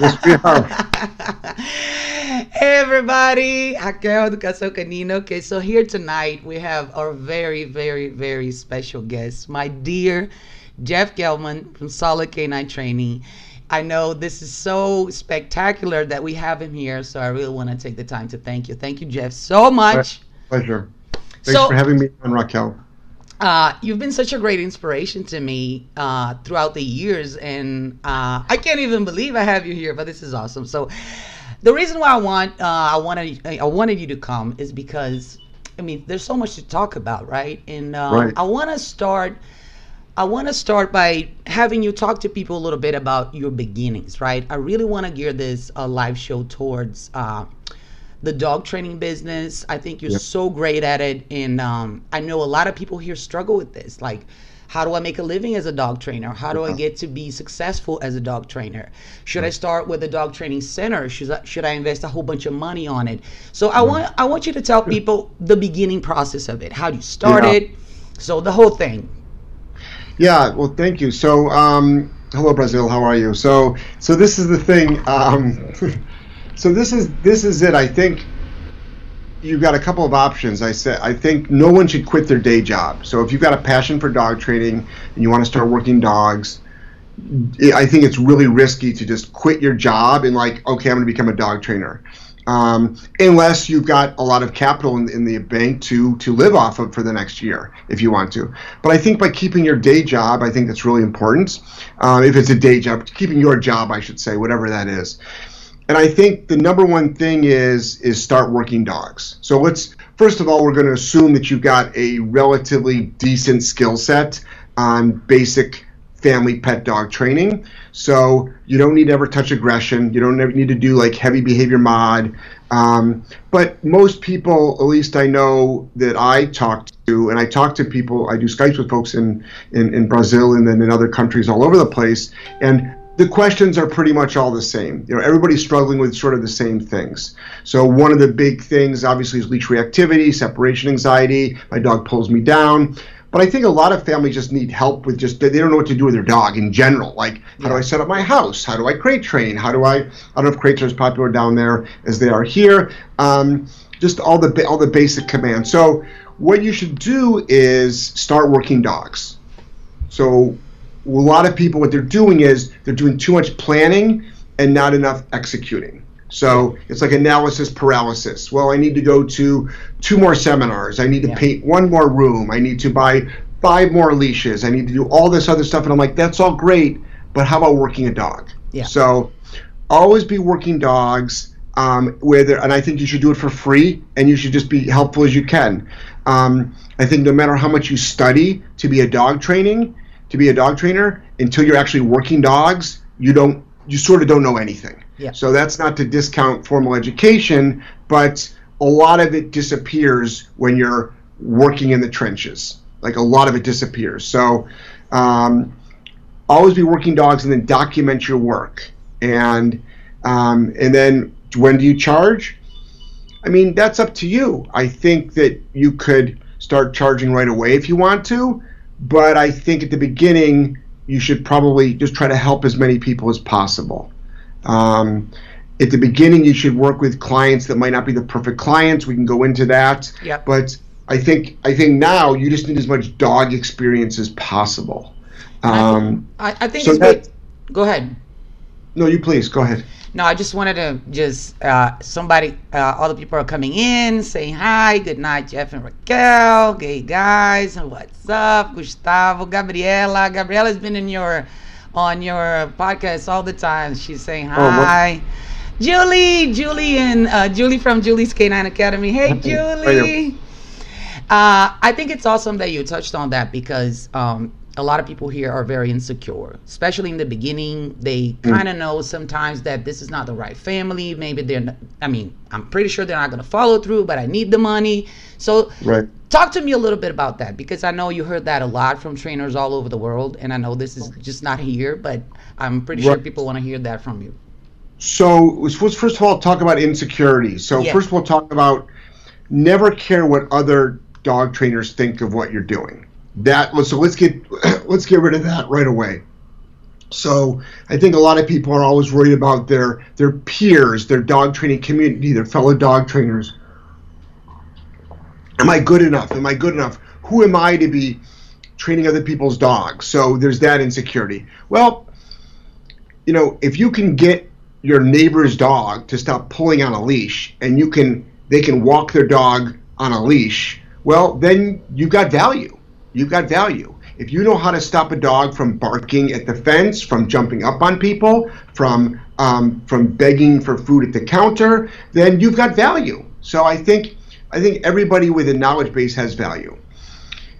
yes, we are. hey, everybody. Raquel Educação Canino. Okay, so here tonight we have our very, very, very special guest, my dear Jeff Gelman from Solid K9 Training. I know this is so spectacular that we have him here, so I really want to take the time to thank you. Thank you, Jeff, so much. Pleasure. Thanks so, for having me on, Raquel. Uh, you've been such a great inspiration to me uh, throughout the years, and uh, I can't even believe I have you here. But this is awesome. So, the reason why I want uh, I wanted I wanted you to come is because I mean there's so much to talk about, right? And um, right. I want to start. I want to start by having you talk to people a little bit about your beginnings, right? I really want to gear this uh, live show towards uh, the dog training business. I think you're yep. so great at it, and um, I know a lot of people here struggle with this. Like, how do I make a living as a dog trainer? How do I get to be successful as a dog trainer? Should I start with a dog training center? Should I, should I invest a whole bunch of money on it? So I want I want you to tell people the beginning process of it. How do you start yeah. it? So the whole thing. Yeah. Well, thank you. So. Um, hello, Brazil. How are you? So, so this is the thing. Um, so this is this is it. I think you've got a couple of options. I said I think no one should quit their day job. So if you've got a passion for dog training and you want to start working dogs, I think it's really risky to just quit your job and like, okay, I'm going to become a dog trainer. Um, unless you've got a lot of capital in, in, the bank to to live off of for the next year, if you want to. But I think by keeping your day job, I think that's really important. Um, if it's a day job, keeping your job, I should say, whatever that is and I think the number one thing is is start working dogs. So let's first of all we're going to assume that you've got a relatively decent skill set on basic family pet dog training. So you don't need to ever touch aggression. You don't need to do like heavy behavior mod. Um, but most people, at least I know that I talk to, and I talk to people, I do Skypes with folks in, in, in Brazil and then in other countries all over the place. And the questions are pretty much all the same. You know, everybody's struggling with sort of the same things. So one of the big things, obviously, is leash reactivity, separation anxiety. My dog pulls me down. But I think a lot of families just need help with just they don't know what to do with their dog in general. Like, how do I set up my house? How do I crate train? How do I? I don't know if crates are as popular down there as they are here. Um, just all the all the basic commands. So what you should do is start working dogs. So a lot of people, what they're doing is they're doing too much planning and not enough executing. So it's like analysis paralysis. Well, I need to go to two more seminars. I need to yeah. paint one more room. I need to buy five more leashes. I need to do all this other stuff. And I'm like, that's all great, but how about working a dog? Yeah. So always be working dogs. Um, whether and I think you should do it for free, and you should just be helpful as you can. Um, I think no matter how much you study to be a dog training, to be a dog trainer until you're actually working dogs you don't you sort of don't know anything. Yeah. so that's not to discount formal education but a lot of it disappears when you're working in the trenches. Like a lot of it disappears. So um, always be working dogs and then document your work. And um, and then when do you charge? I mean that's up to you. I think that you could start charging right away if you want to but I think at the beginning you should probably just try to help as many people as possible. Um, at the beginning, you should work with clients that might not be the perfect clients. We can go into that. Yep. But I think I think now you just need as much dog experience as possible. Um, I, I, think so that, Go ahead. No, you please go ahead. No, I just wanted to just uh, somebody, uh, all the people are coming in, saying hi, good night, Jeff and Raquel, gay guys, what's up, Gustavo, Gabriela. Gabriela's been in your on your podcast all the time. She's saying oh, hi. Oh, Julie, Julie, and uh, Julie from Julie's K9 Academy. Hey, Julie. Uh, I think it's awesome that you touched on that because um, a lot of people here are very insecure, especially in the beginning. They kind of mm. know sometimes that this is not the right family. Maybe they're, not, I mean, I'm pretty sure they're not going to follow through, but I need the money. So, right. talk to me a little bit about that because I know you heard that a lot from trainers all over the world. And I know this is just not here, but I'm pretty right. sure people want to hear that from you. So, let's first of all talk about insecurity. So, yeah. first of all, talk about never care what other dog trainers think of what you're doing that so let's get let's get rid of that right away So I think a lot of people are always worried about their their peers, their dog training community, their fellow dog trainers. Am I good enough? Am I good enough? Who am I to be training other people's dogs? So there's that insecurity. Well, you know, if you can get your neighbor's dog to stop pulling on a leash and you can they can walk their dog on a leash, well, then you've got value. You've got value. If you know how to stop a dog from barking at the fence, from jumping up on people, from um, from begging for food at the counter, then you've got value. So I think I think everybody with a knowledge base has value.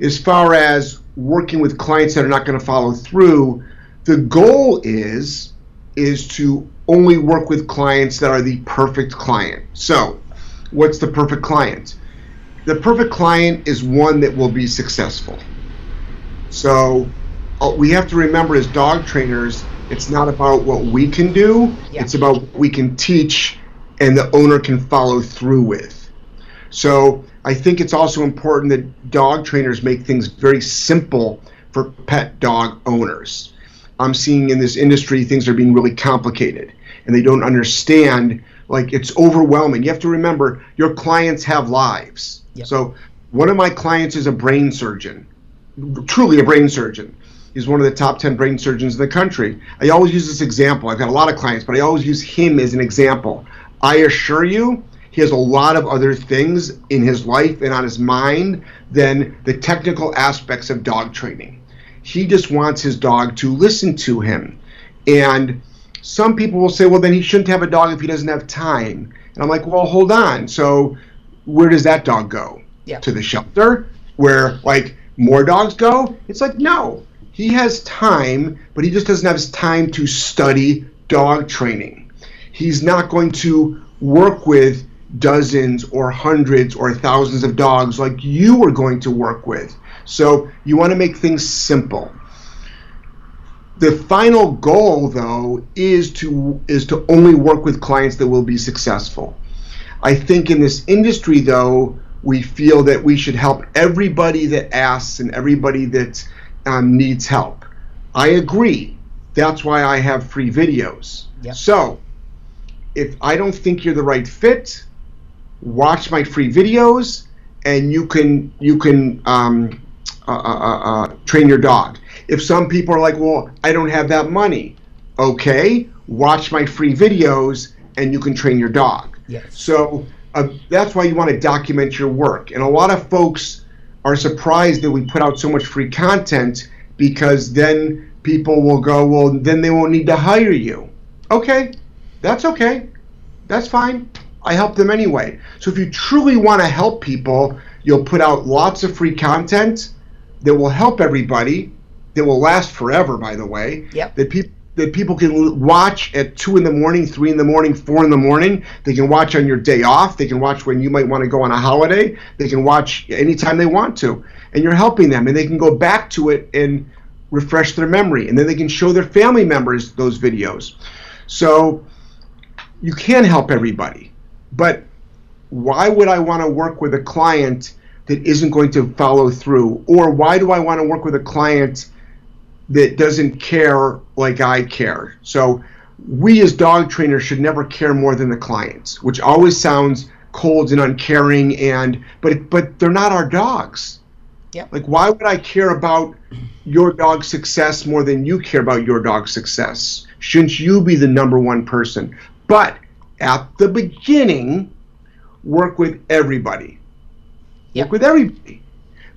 As far as working with clients that are not going to follow through, the goal is is to only work with clients that are the perfect client. So, what's the perfect client? The perfect client is one that will be successful. So uh, we have to remember as dog trainers, it's not about what we can do, yeah. it's about what we can teach and the owner can follow through with. So I think it's also important that dog trainers make things very simple for pet dog owners. I'm seeing in this industry things are being really complicated and they don't understand like it's overwhelming. You have to remember your clients have lives. Yep. So one of my clients is a brain surgeon truly a brain surgeon. He's one of the top 10 brain surgeons in the country. I always use this example. I've got a lot of clients, but I always use him as an example. I assure you, he has a lot of other things in his life and on his mind than the technical aspects of dog training. He just wants his dog to listen to him. And some people will say, well, then he shouldn't have a dog if he doesn't have time. And I'm like, well, hold on. So where does that dog go? Yeah. To the shelter? Where, like, more dogs go? It's like, no. He has time, but he just doesn't have his time to study dog training. He's not going to work with dozens or hundreds or thousands of dogs like you are going to work with. So you want to make things simple. The final goal though is to is to only work with clients that will be successful. I think in this industry though, we feel that we should help everybody that asks and everybody that um, needs help. I agree. That's why I have free videos. Yep. So, if I don't think you're the right fit, watch my free videos, and you can you can um, uh, uh, uh, uh train your dog. If some people are like, "Well, I don't have that money," okay, watch my free videos, and you can train your dog. Yes. So uh, that's why you want to document your work. And a lot of folks are surprised that we put out so much free content because then people will go, well, then they won't need to hire you. Okay, that's okay. That's fine. I help them anyway. So if you truly want to help people, you'll put out lots of free content that will help everybody, that will last forever, by the way. Yep. That people that people can watch at two in the morning, three in the morning, four in the morning. They can watch on your day off. They can watch when you might want to go on a holiday. They can watch anytime they want to, and you're helping them, and they can go back to it and refresh their memory, and then they can show their family members those videos. So you can help everybody, but why would I want to work with a client that isn't going to follow through, or why do I want to work with a client? That doesn't care like I care. So we as dog trainers should never care more than the clients, which always sounds cold and uncaring and but but they're not our dogs. Yep. Like why would I care about your dog's success more than you care about your dog's success? Shouldn't you be the number one person? But at the beginning, work with everybody. Yep. Work with everybody.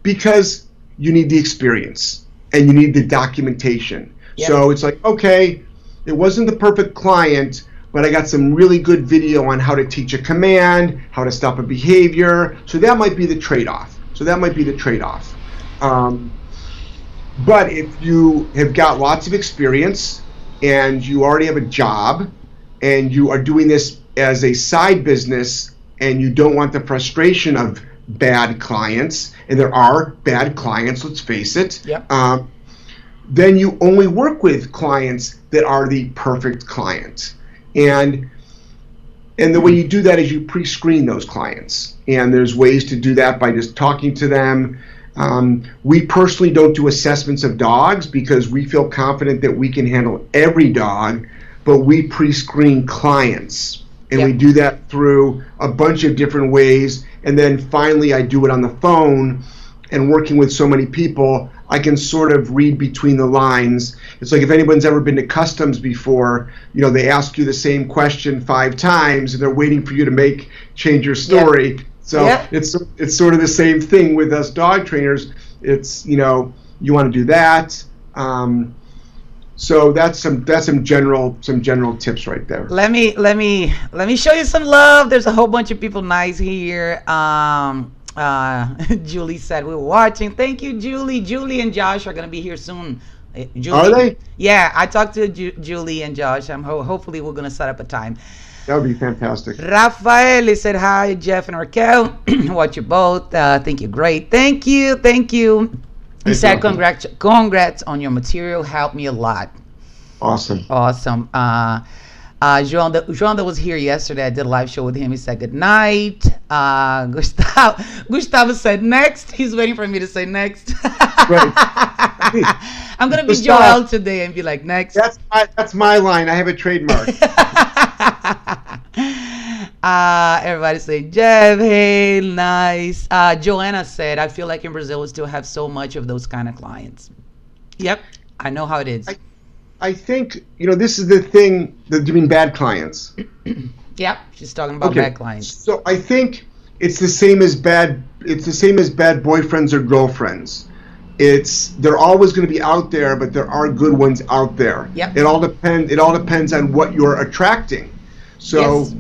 Because you need the experience and you need the documentation. Yep. So it's like, okay, it wasn't the perfect client, but I got some really good video on how to teach a command, how to stop a behavior. So that might be the trade off. So that might be the trade off. Um, but if you have got lots of experience and you already have a job and you are doing this as a side business and you don't want the frustration of bad clients, and there are bad clients, let's face it, yep. um, then you only work with clients that are the perfect client. And and the way you do that is you pre-screen those clients. And there's ways to do that by just talking to them Um, we personally don't do assessments of dogs because we feel confident that we can handle every dog, but we pre screen clients. And Yep. we do that through a bunch of different ways. And then finally, I do it on the phone. And working with so many people, I can sort of read between the lines. It's like if anyone's ever been to customs before, you know, they ask you the same question five times and they're waiting for you to make change your story. So Yeah. it's it's sort of the same thing with us dog trainers. It's you know you want to do that. Um, so that's some that's some general some general tips right there. Let me let me let me show you some love. There's a whole bunch of people nice here. Um, uh, Julie said we were watching. Thank you, Julie. Julie and Josh are gonna be here soon. Uh, Julie, Are they? Yeah, I talked to Ju- Julie and Josh. I'm ho- hopefully we're gonna set up a time. That would be fantastic. Rafael said hi, Jeff and Raquel. Watch you both. Uh, think you're great. Thank you, thank you. He said congrats, congrats on your material. Helped me a lot. Awesome. Awesome. Uh, uh, João, that, João that was here yesterday, I did a live show with him. He said good night. Uh, Gustavo, Gustavo said next. He's waiting for me to say next. Right. I'm gonna be Gustavo. Joel today and be like next. That's my that's my line. I have a trademark. uh, everybody say Jeff, hey, nice. Uh, Joanna said, I feel like in Brazil we still have so much of those kind of clients. Yep, I know how it is. I- I think you know this is the thing. That, you mean bad clients? yep, she's talking about bad clients. So I think it's the same as bad. It's the same as bad boyfriends or girlfriends. It's they're always going to be out there, but there are good ones out there. Yep. It all depends. It all depends on what you're attracting. So, Yes.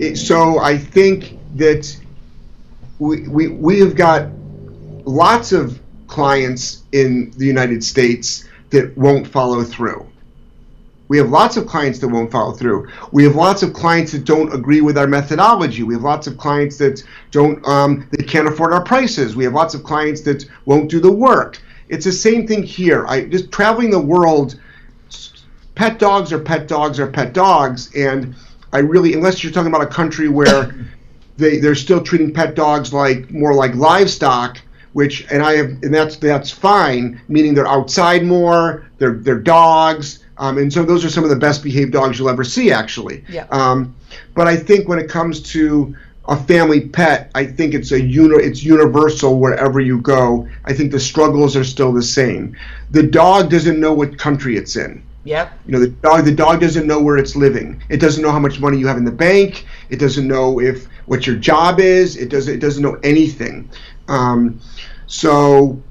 It, so I think that we we we have got lots of clients in the United States that won't follow through. We have lots of clients that won't follow through. We have lots of clients that don't agree with our methodology. We have lots of clients that don't um, that can't afford our prices. We have lots of clients that won't do the work. It's the same thing here. I just traveling the world. Pet dogs are pet dogs are pet dogs, and I really, unless you're talking about a country where they they're still treating pet dogs like more like livestock, which and I have and that's that's fine, meaning they're outside more, they're they're dogs, um, and so those are some of the best behaved dogs you'll ever see actually. Yeah. Um, but I think when it comes to a family pet, I think it's a uni- it's universal wherever you go. I think the struggles are still the same. The dog doesn't know what country it's in. Yep. You know, the dog the dog doesn't know where it's living. It doesn't know how much money you have in the bank. It doesn't know if what your job is. It doesn't it doesn't know anything. Um, so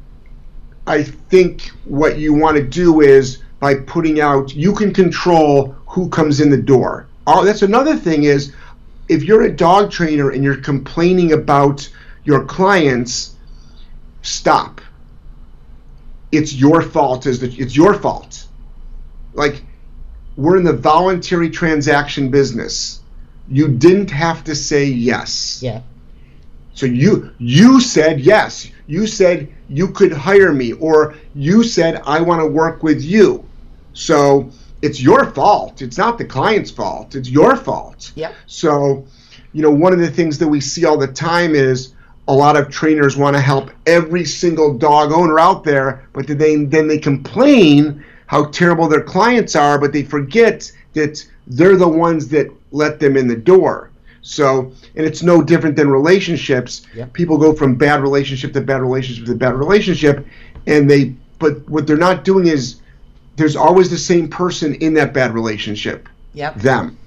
I think what you want to do is by putting out you can control who comes in the door. Oh, that's another thing is if you're a dog trainer and you're complaining about your clients, stop. It's your fault. Is it's your fault like we're in the voluntary transaction business. You didn't have to say yes. Yeah. So you you said yes. You said you could hire me or you said I want to work with you. So it's your fault. It's not the client's fault. It's your fault. Yep. So, you know, one of the things that we see all the time is a lot of trainers want to help every single dog owner out there, but then they, then they complain how terrible their clients are, but they forget that they're the ones that let them in the door. So, and it's no different than relationships. People go from bad relationship to bad relationship to bad relationship, and they, but what they're not doing is there's always the same person in that bad relationship. Yep. them.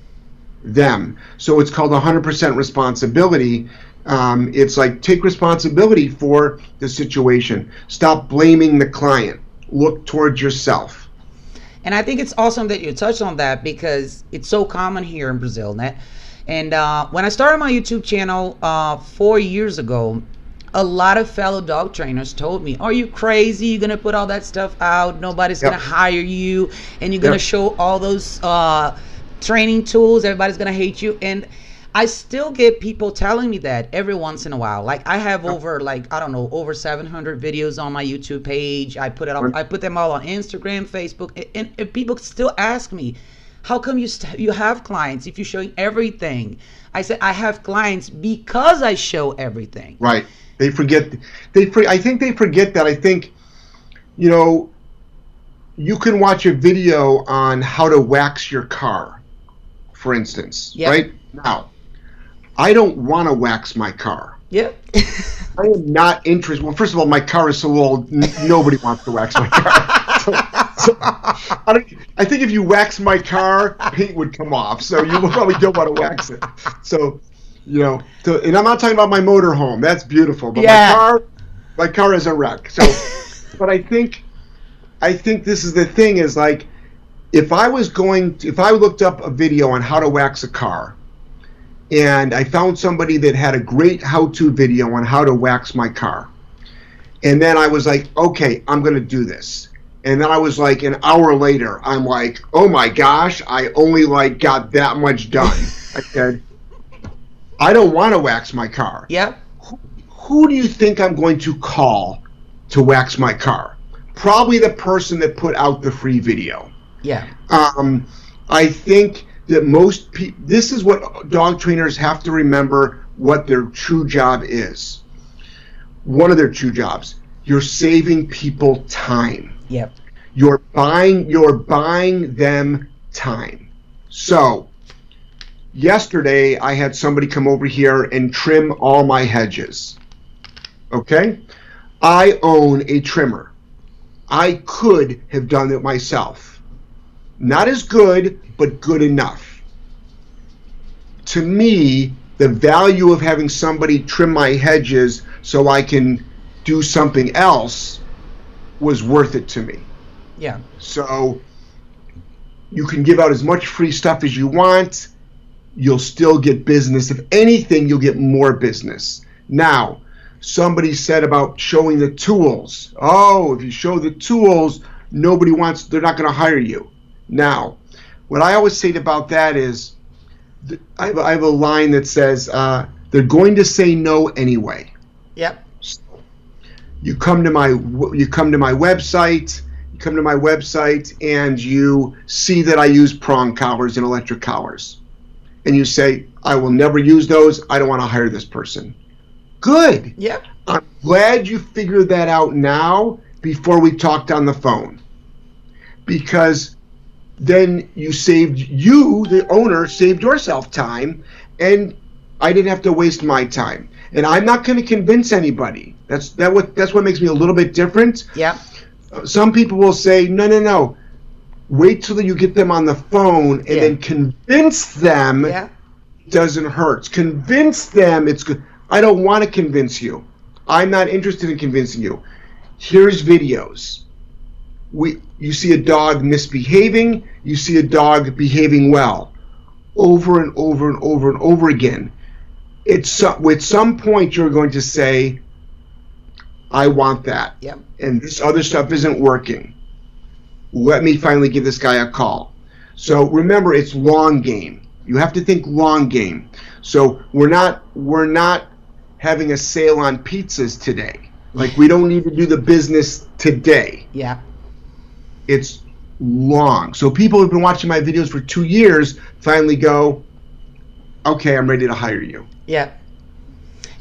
Them. So it's called 100% responsibility. Um, it's like take responsibility for the situation. Stop blaming the client. Look towards yourself And I think it's awesome that you touched on that because it's so common here in Brazil. Net. And uh, when I started my YouTube channel uh, four years ago, a lot of fellow dog trainers told me, Are you crazy? You're going to put all that stuff out. Nobody's Yep. going to hire you. And you're going to Yep. show all those uh, training tools. Everybody's going to hate you. And I still get people telling me that every once in a while. Like I have over like I don't know over 700 videos on my YouTube page. I put it up. I put them all on Instagram, Facebook, and, and, and people still ask me, "How come you st- you have clients if you're showing everything?" I said I have clients because I show everything. right They forget. They. I think they forget that. I think, you know, you can watch a video on how to wax your car, for instance, Yep. right? Now, I don't want to wax my car. Yep. I am not interested. Well, first of all, my car is so old, n- nobody wants to wax my car. So, so I, I think if you wax my car, paint would come off. So you probably don't want to wax it. So, you know, so, and I'm not talking about my motor home. That's beautiful. But Yeah. my car, my car is a wreck. So, but I think, I think this is the thing is like, if I was going, if I looked up a video on how to wax a car, and I found somebody that had a great how-to video on how to wax my car. And then I was like, okay, I'm going to do this. And then I was like, an hour later, I'm like, oh my gosh, I only like got that much done. I said, I don't want to wax my car. Yep. Who do you think I'm going to call to wax my car? Probably the person that put out the free video. Yeah. Um, I think that most people, this is what dog trainers have to remember what their true job is. One of their true jobs. You're saving people time. Yep. You're buying you're buying them time. So yesterday I had somebody come over here and trim all my hedges. Okay? I own a trimmer. I could have done it myself. Not as good, but good enough. To me, the value of having somebody trim my hedges so I can do something else was worth it to me. Yeah. So you can give out as much free stuff as you want. You'll still get business. If anything, you'll get more business. Now, somebody said about showing the tools. Oh, if you show the tools, nobody wants, they're not going to hire you. Now, what I always say about that is, I have, I have a line that says, uh, they're going to say no anyway. Yep. you come to my you come to my website you come to my website and you see that I use prong collars and electric collars. And you say I will never use those. I don't want to hire this person. Good. Yep. I'm glad you figured that out now before we talked on the phone. Because then you saved you the owner saved yourself time and I didn't have to waste my time and I'm not going to convince anybody that's that what that's what makes me a little bit different Yeah. Uh, some people will say no no no wait till you get them on the phone and Yeah. then convince them Yeah. doesn't hurt. Convince them it's good. I don't want to convince you. I'm not interested in convincing you. Here's videos. We you see a dog misbehaving, you see a dog behaving well. Over and over and over and over again. It's at some point you're going to say I want that Yep. and this other stuff isn't working. Let me finally give this guy a call. So remember, it's long game. You have to think long game. So we're not we're not having a sale on pizzas today. Like we don't need to do the business today. Yeah. It's long. So people who've been watching my videos for two years finally go, okay, I'm ready to hire you. Yeah.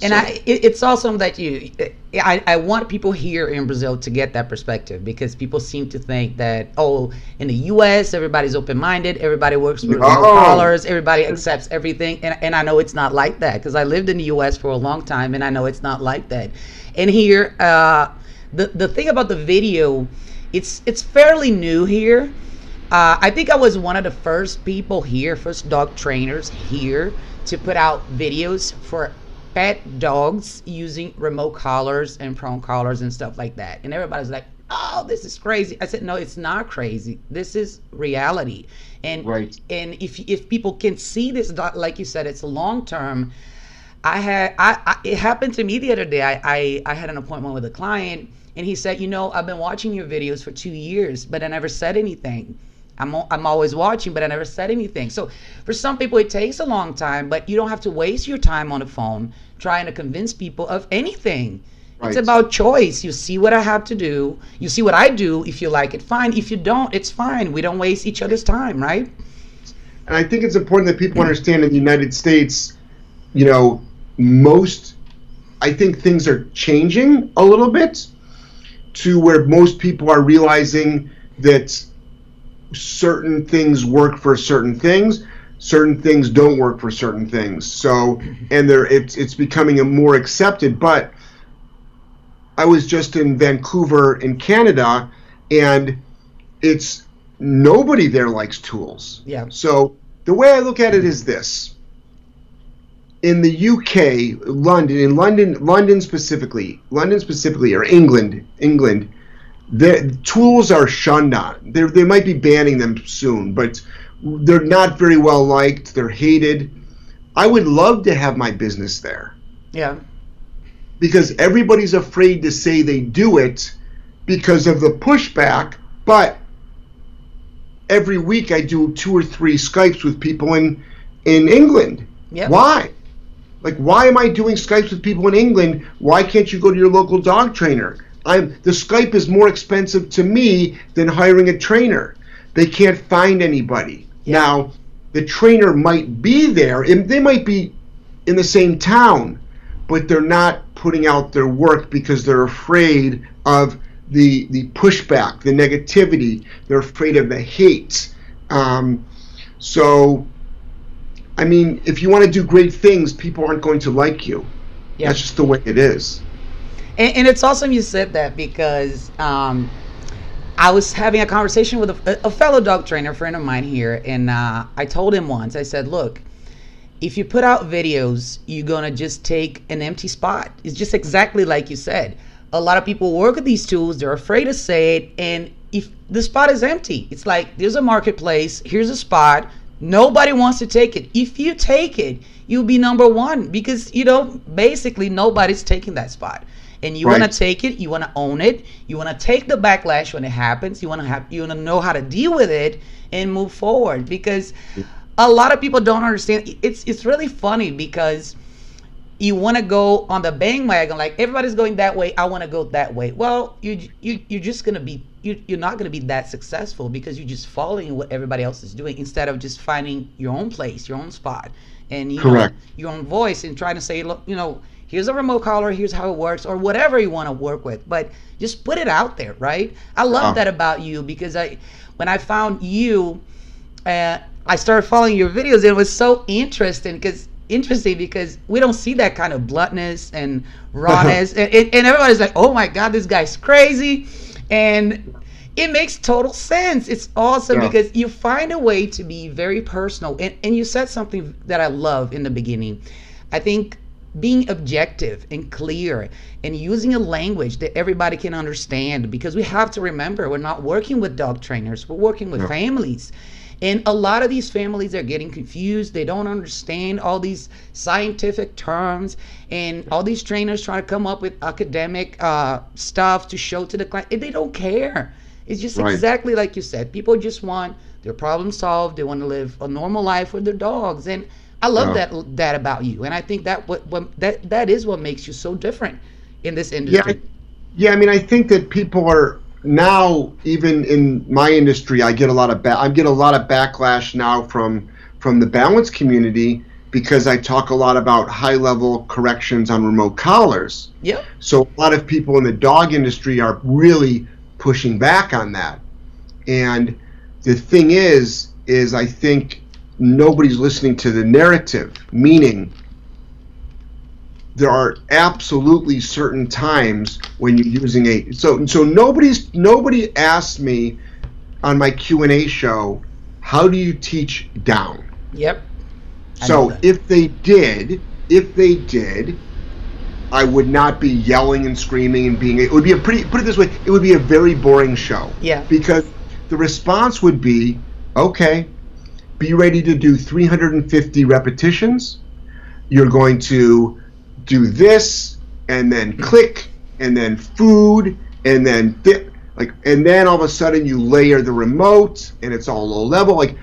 And So- I, it, it's awesome that you. I, I want people here in Brazil to get that perspective because people seem to think that oh, in the U.S. everybody's open-minded, everybody works with remote collars, everybody accepts everything, and and I know it's not like that because I lived in the U.S. for a long time and I know it's not like that. And here, uh, the the thing about the video, it's it's fairly new here. Uh, I think I was one of the first people here, first dog trainers here to put out videos for pet dogs using remote collars and prong collars and stuff like that. And everybody's like, "Oh, this is crazy." I said, "No, it's not crazy. This is reality." And Right. and if if people can see this, like you said, it's long term. I had I, I it happened to me the other day. I, I I had an appointment with a client and he said, "You know, I've been watching your videos for 2 years, but I never said anything. I'm I'm always watching, but I never said anything." So, for some people it takes a long time, but you don't have to waste your time on the phone trying to convince people of anything. It's about choice. You see what I have to do. You see what I do. If you like it, fine. If you don't, it's fine. We don't waste each other's time, right? And I think it's important that people understand in the United States, you know, most I think things are changing a little bit to where most people are realizing that certain things work for certain things certain things don't work for certain things. So mm-hmm. and there it's it's becoming a more accepted but i was just in vancouver in canada and it's nobody there likes tools. Yeah. so the way i look at it is this in the uk london in london london specifically london specifically or england england the tools are shunned on. They they might be banning them soon, but they're not very well liked. They're hated. I would love to have my business there Yeah. because everybody's afraid to say they do it because of the pushback. But every week I do two or three Skypes with people in in England. Yep. Why? Like, why am I doing Skypes with people in England? Why can't you go to your local dog trainer? I'm the Skype is more expensive to me than hiring a trainer. They can't find anybody. Yeah. Now, the trainer might be there, and they might be in the same town, but they're not putting out their work because they're afraid of the the pushback, the negativity. They're afraid of the hate. Um, so, I mean, if you want to do great things, people aren't going to like you. Yeah. That's just the way it is. And, and it's awesome you said that because um, I was having a conversation with a, a fellow dog trainer friend of mine here, and uh, I told him once, I said, look, if you put out videos, you're gonna just take an empty spot. It's just exactly like you said. A lot of people work with these tools, they're afraid to say it, and if the spot is empty, it's like there's a marketplace, here's a spot, nobody wants to take it. If you take it, you'll be number one because you know basically nobody's taking that spot. And you Right. want to take it, you want to own it, you want to take the backlash when it happens, you want to have you want to know how to deal with it and move forward because a lot of people don't understand it's it's really funny because you want to go on the bandwagon like everybody's going that way i want to go that way. Well you you you're just going to be you, you're not going to be that successful because you're just following what everybody else is doing instead of just finding your own place your own spot. And you know, your own voice and trying to say look you know here's a remote collar here's how it works or whatever you want to work with. But just put it out there right? I love that about you because i when i found you uh, I started following your videos. It was so interesting because interesting because we don't see that kind of bluntness and rawness, and, and, and everybody's like, "Oh my God, this guy's crazy," and it makes total sense. It's awesome Yeah. because you find a way to be very personal, and, and you said something that I love in the beginning. I think being objective and clear and using a language that everybody can understand because we have to remember we're not working with dog trainers we're working with Yeah. families and a lot of these families are getting confused they don't understand all these scientific terms and all these trainers trying to come up with academic uh, stuff to show to the client and they don't care it's just Right. exactly like you said people just want their problem solved they want to live a normal life with their dogs and I love Yeah. that that about you, and I think that what, what that that is what makes you so different in this Yeah, industry. I- yeah. I mean, I think that people are now even in my industry. I get a lot of ba- I get a lot of backlash now from from the balance community because I talk a lot about high level corrections on remote collars. Yep. So a lot of people in the dog industry are really pushing back on that. And the thing is, is I think nobody's listening to the narrative, meaning there are absolutely certain times when you're using a so so nobody's nobody asked me on my Q&A show how do you teach down Yep. I so if they did, if they did, I would not be yelling and screaming and being. It would be a pretty. Put it this way, it would be a very boring show. Yeah. Because the response would be, okay, be ready to do 350 repetitions. You're going to do this, and then hmm. click, and then food, and then like, and then all of a sudden you layer the remote, and it's all low level. Like,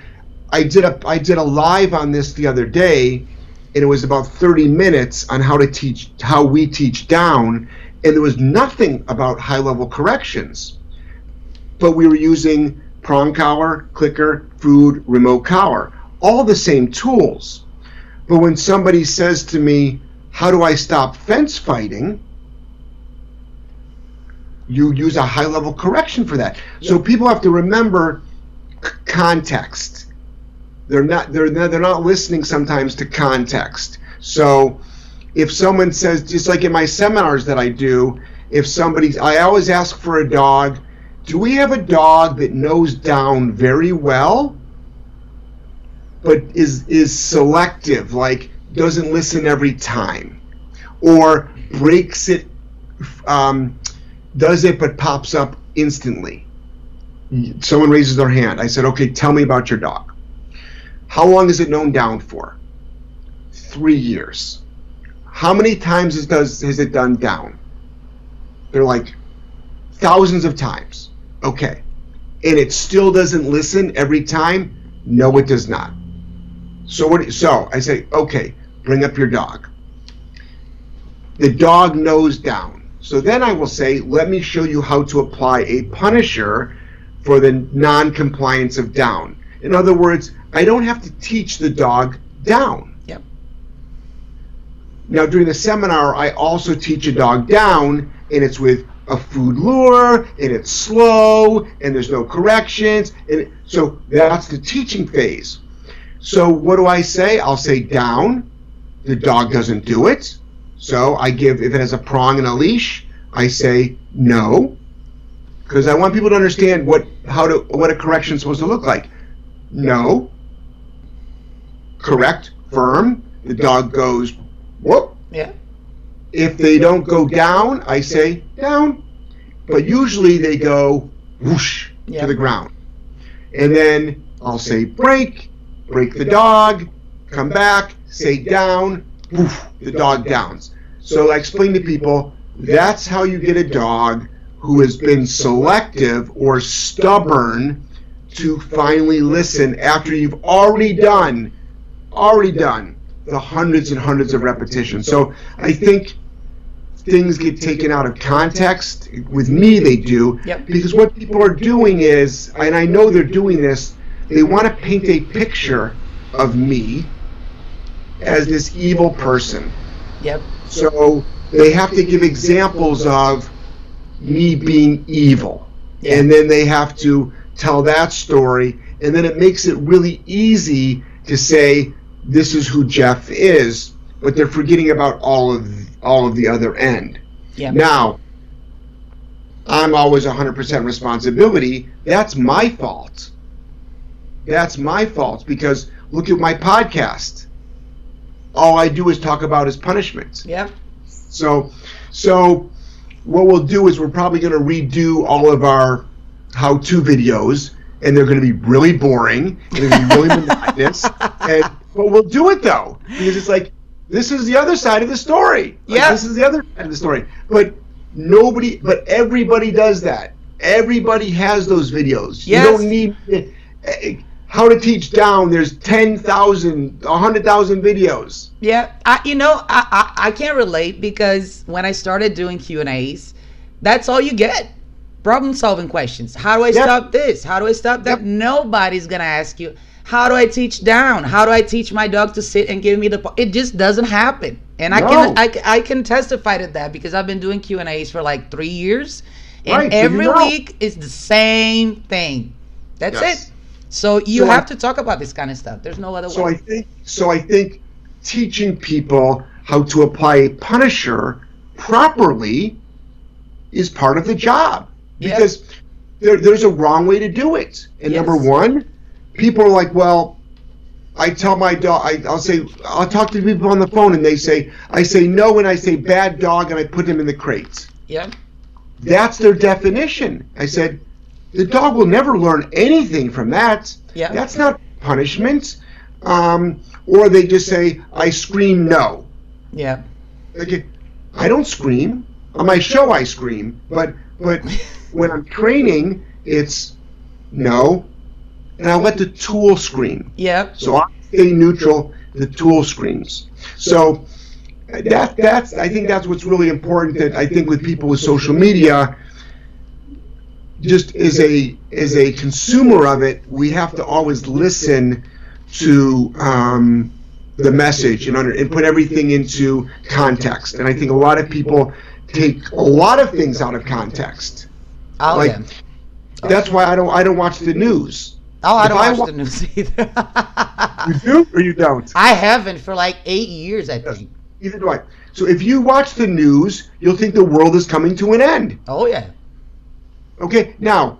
I did a I did a live on this the other day, and it was about 30 minutes on how to teach how we teach down, and there was nothing about high level corrections, but we were using prong collar, clicker, food, remote collar, all the same tools. But when somebody says to me, how do I stop fence fighting? You use a high level correction for that. So people have to remember context. They're not they're not, they're not listening sometimes to context. So if someone says just like in my seminars that I do, if somebody I always ask for a dog, do we have a dog that knows down very well but is is selective like doesn't listen every time or breaks it um, does it but pops up instantly. Someone raises their hand. I said okay tell me about your dog. How long is it known down for? Three years. How many times is, does has it done down? They're like thousands of times. Okay. And it still doesn't listen every time? No it does not. So what? So I say, okay, bring up your dog. The dog knows down. So then I will say, let me show you how to apply a punisher for the non-compliance of down. In other words, I don't have to teach the dog down. Yep. Now during the seminar, I also teach a dog down, and it's with a food lure, and it's slow, and there's no corrections, and so that's the teaching phase. So what do I say? I'll say down. The dog doesn't do it. So I give, if it has a prong and a leash, I say no. Because I want people to understand what how to what a correction is supposed to look like. No. Correct, firm. The dog goes whoop. Yeah. If they don't go down, I say down. But usually they go whoosh Yeah. to the ground. And then I'll say break, break the dog, come back, say down, woof, the dog downs. So I explain to people that's how you get a dog who has been selective or stubborn to finally listen after you've already done, already done the hundreds and hundreds of repetitions. So I think things get taken out of context. With me, they do. Yep. Because what people are doing is, and I know they're doing this, they want to paint a picture of me as this evil person. Yep. So they have to give examples of me being evil. Yeah. And then they have to tell that story. And then it makes it really easy to say, this is who Jeff is, but they're forgetting about all of all of the other end. Yeah. Now, I'm always 100% responsibility. That's my fault. That's my fault because look at my podcast. All I do is talk about his punishments. Yeah. So, so what we'll do is we're probably going to redo all of our how-to videos, and they're going to be really boring. and They're going to be really monotonous. And but we'll do it though because it's like this is the other side of the story. Like, Yeah. This is the other side of the story. But nobody, but everybody does that. Everybody has those videos. Yes. You don't need. Eh, How to teach down? There's 10,000, 100,000 videos. Yeah, I, you know, I, I I can't relate because when I started doing Q and A's, that's all you get. Problem solving questions. How do I Yep. stop this? How do I stop that? Yep. Nobody's gonna ask you. How do I teach down? How do I teach my dog to sit and give me the? po-" It just doesn't happen. And I can I, I can testify to that because I've been doing Q and A's for like three years, and Right, every week is the same thing. That's Yes. it. So you So I- have to talk about this kind of stuff. There's no other So way. I think so. I think teaching people how to apply a punisher properly is part of the job because there, there's a wrong way to do it. And Yes. number one, people are like, well. I tell my dog, I, I'll say, I'll talk to people on the phone and they say, I say no and I say bad dog and I put him in the crates. yeah. That's their definition. I said, the dog will never learn anything from that. Yeah. That's not punishment. Um, or they just say, I scream no. Yeah. Like, I don't scream. On my show, I scream. But but when I'm training, it's no. And I let the tool scream. Yeah. So I stay neutral. The tool screams. So that that's I think that's what's really important. That I think with people with social media, just as a as a consumer of it, we have to always listen to um, the message and under and put everything into context. And I think a lot of people take a lot of things out of context. Oh, Like, yeah. That's why I don't I don't watch the news. Oh, I if don't I watch wa- the news either. You do or you don't? I haven't for like eight years, I think. Either do I. So if you watch the news, you'll think the world is coming to an end. Oh yeah. Okay, now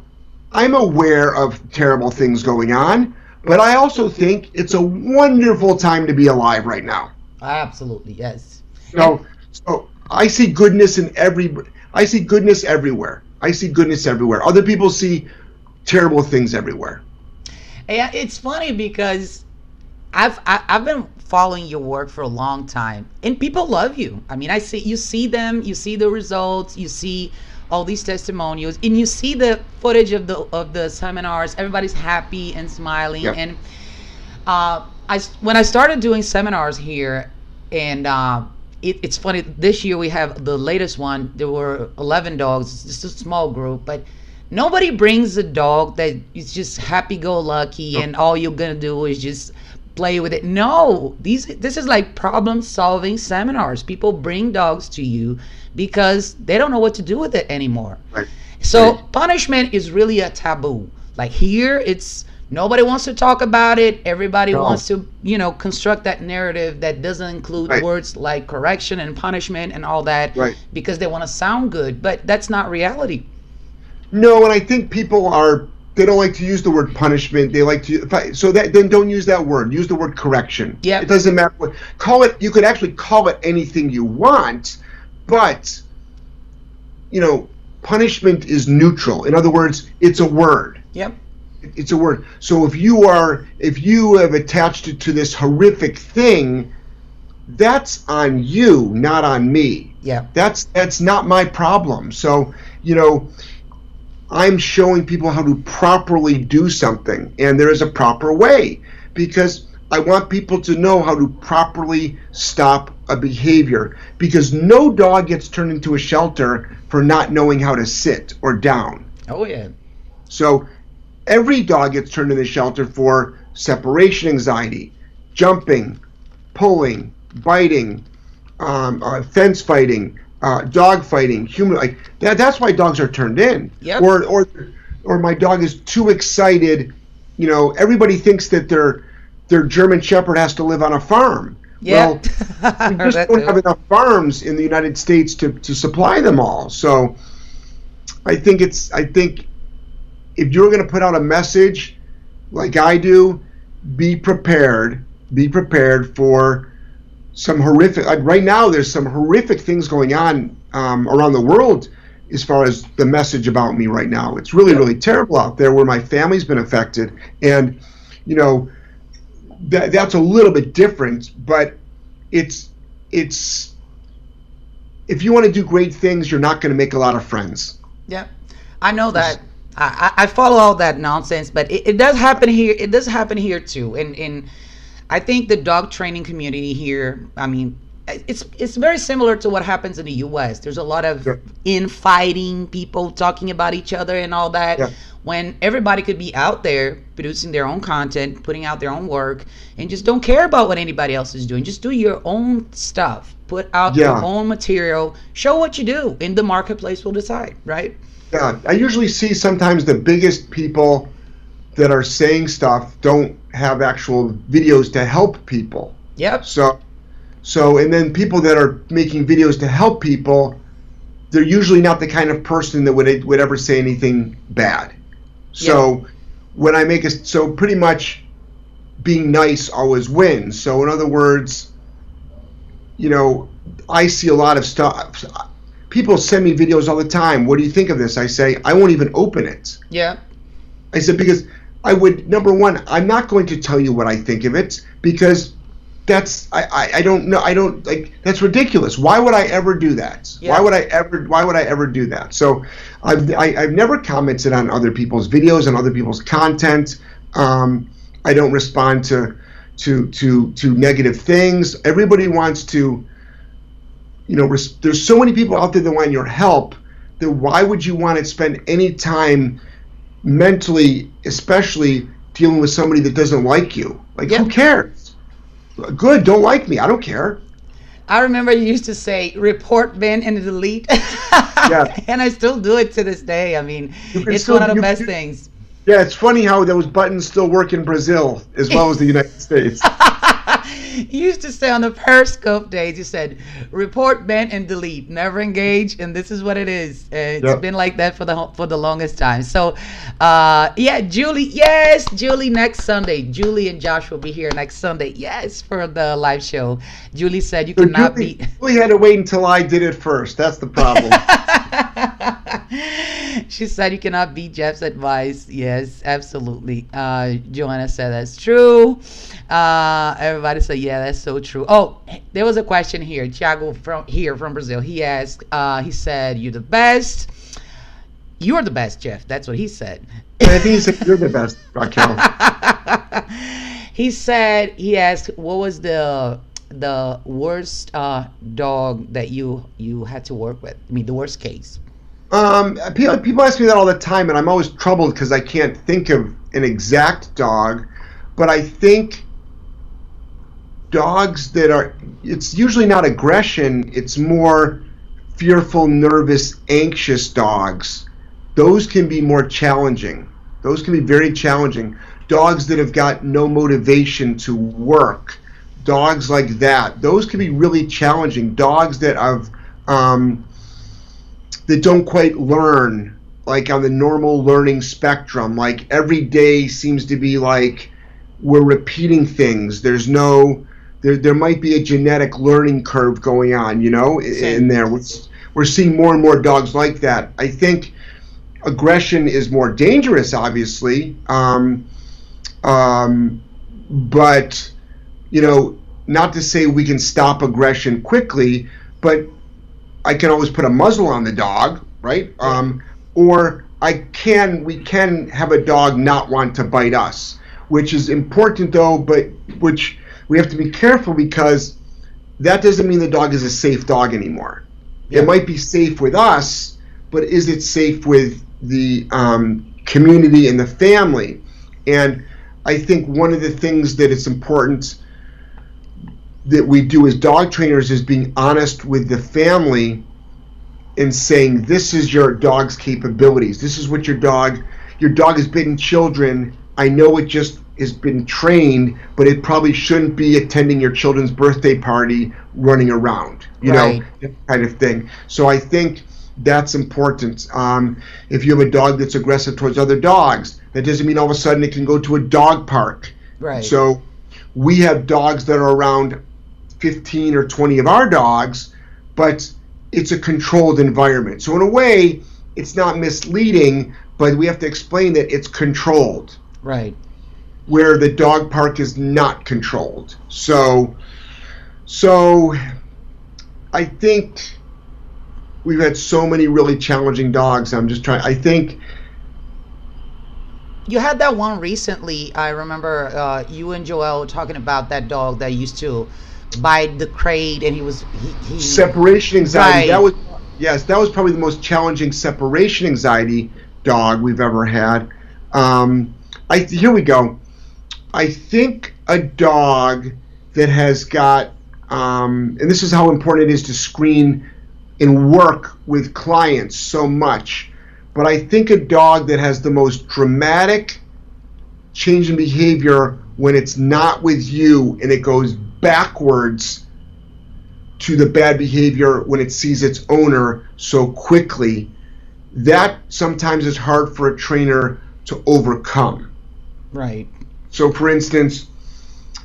I'm aware of terrible things going on, but I also think it's a wonderful time to be alive right now. Absolutely, yes. So, so I see goodness in every. I see goodness everywhere. I see goodness everywhere. Other people see terrible things everywhere. Yeah, it's funny because I've I, I've been following your work for a long time, and people love you. I mean, I see you see them, you see the results, you see all these testimonials, and you see the footage of the of the seminars. Everybody's happy and smiling, Yep. and uh, I when I started doing seminars here, and uh, it, it's funny. This year we have the latest one. There were eleven dogs. It's just a small group, but nobody brings a dog that is just happy-go-lucky, and all you're gonna do is just play with it. No, these this is like problem-solving seminars. People bring dogs to you because they don't know what to do with it anymore. Right. So Right. punishment is really a taboo. Like here, it's nobody wants to talk about it. Everybody No. wants to, you know, construct that narrative that doesn't include Right. words like correction and punishment and all that Right. because they want to sound good. But that's not reality. No, and I think people are they don't like to use the word punishment. They like to I, so that then don't use that word. Use the word correction. Yeah, It doesn't matter what call it. You could actually call it anything you want, but you know, punishment is neutral. In other words, it's a word. Yep. It's a word. So if you are if you have attached it to this horrific thing, that's on you, not on me Yeah. that's that's not my problem so you know i'm showing people how to properly do something and there is a proper way because i want people to know how to properly stop a behavior because no dog gets turned into a shelter for not knowing how to sit or down Oh yeah. so every dog gets turned into the shelter for separation anxiety, jumping, pulling, biting, um, uh, fence fighting, uh, dog fighting, human like that. That's why dogs are turned in. Yep. Or or or my dog is too excited. You know, everybody thinks that their their German Shepherd has to live on a farm. Yeah. Well, we just don't too. have enough farms in the United States to, to supply them all. So I think it's I think if you're going to put out a message like I do, be prepared. Be prepared for some horrific. Like right now, there's some horrific things going on um, around the world as far as the message about me right now. It's really, really terrible out there where my family's been affected, and you know that that's a little bit different, but it's it's if you want to do great things, you're not going to make a lot of friends. Yeah, I know that. I, I follow all that nonsense, but it, it does happen here. It does happen here too. And and I think the dog training community here. I mean, it's it's very similar to what happens in the U.S. There's a lot of Yeah. infighting, people talking about each other and all that. Yeah. When everybody could be out there producing their own content, putting out their own work, and just don't care about what anybody else is doing. Just do your own stuff. Put out Yeah. your own material. Show what you do, and the marketplace will decide. Right? Yeah, I usually see sometimes the biggest people that are saying stuff don't have actual videos to help people. Yep. So, so and then people that are making videos to help people, they're usually not the kind of person that would would ever say anything bad. So, when I make a so pretty much being nice always wins. So in other words, you know, I see a lot of stuff. People send me videos all the time. What do you think of this? I say I won't even open it. Yeah. I said because I would number one, I'm not going to tell you what I think of it because that's I, I, I don't know I don't like that's ridiculous. Why would I ever do that? Yeah. Why would I ever why would I ever do that? So I've I, I've never commented on other people's videos and other people's content. Um, I don't respond to to to to negative things. Everybody wants to you know res- there's so many people out there that want your help that why would you want to spend any time mentally, especially dealing with somebody that doesn't like you. Like, Yeah. who cares? Good. Don't like me. I don't care. I remember you used to say report Ben and delete. yeah. And I still do it to this day. I mean, it's still, one of the best you, things. Yeah, it's funny how those buttons still work in Brazil as well as the United States. you used to say on the Periscope days, you said, report, ban, and delete. Never engage, and this is what it is. Uh, it's yep. been like that for the for the longest time. So, uh, yeah, Julie, yes, Julie next Sunday. Julie and Josh will be here next Sunday. Yes, for the live show. Julie said you so cannot Julie, be. We had to wait until I did it first. That's the problem. she said you cannot beat Jeff's advice. Yes, absolutely. Uh, Joanna said that's true. Uh, everybody said, yeah, that's so true. Oh, there was a question here. Thiago from here from Brazil. He asked, uh, he said, you're the best. You're the best, Jeff. That's what he said. I think he said you're the best, Raquel. he said he asked what was the the worst uh, dog that you you had to work with. I mean, the worst case. Um, people, people ask me that all the time, and I'm always troubled because I can't think of an exact dog. But I think dogs that are, it's usually not aggression, it's more fearful, nervous, anxious dogs. Those can be more challenging. Those can be very challenging. Dogs that have got no motivation to work, dogs like that, those can be really challenging. Dogs that have, um, that don't quite learn like on the normal learning spectrum like every day seems to be like we're repeating things there's no there, there might be a genetic learning curve going on you know in there. We're, we're seeing more and more dogs like that. I think aggression is more dangerous obviously um, um, but you know not to say we can stop aggression quickly but I can always put a muzzle on the dog, right? Um, or I can we can have a dog not want to bite us, which is important though, but which we have to be careful because that doesn't mean the dog is a safe dog anymore. Yeah. It might be safe with us, but is it safe with the um, community and the family? And I think one of the things that it's important that we do as dog trainers is being honest with the family and saying this is your dog's capabilities. This is what your dog your dog has bitten children. I know it just has been trained, but it probably shouldn't be attending your children's birthday party running around, you right. know, kind of thing. So I think that's important. Um, if you have a dog that's aggressive towards other dogs, that doesn't mean all of a sudden it can go to a dog park. Right. So we have dogs that are around 15 or 20 of our dogs, but it's a controlled environment. So in a way, it's not misleading, but we have to explain that it's controlled. Right. Where the dog park is not controlled. So so I think we've had so many really challenging dogs. I'm just trying I think you had that one recently. I remember uh, you and Joel talking about that dog that used to bite the crate, and he was he, he separation anxiety. Right. That was yes, that was probably the most challenging separation anxiety dog we've ever had. Um, I here we go. I think a dog that has got, um, and this is how important it is to screen and work with clients so much. But I think a dog that has the most dramatic change in behavior when it's not with you and it goes backwards to the bad behavior when it sees its owner so quickly. That sometimes is hard for a trainer to overcome. Right. So, for instance,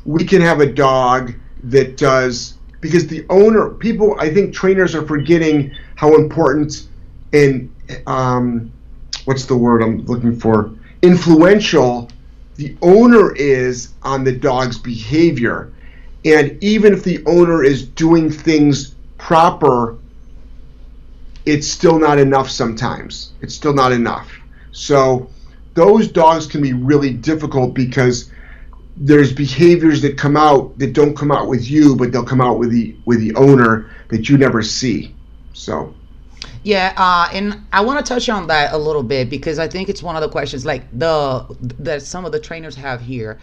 we can have a dog that does, because the owner, people, I think trainers are forgetting how important and, um, what's the word I'm looking for? Influential the owner is on the dog's behavior. And even if the owner is doing things proper, it's still not enough sometimes. It's still not enough. So those dogs can be really difficult because there's behaviors that come out that don't come out with you, but they'll come out with the with the owner that you never see. So yeah, uh, and I want to touch on that a little bit because I think it's one of the questions like the that some of the trainers have here.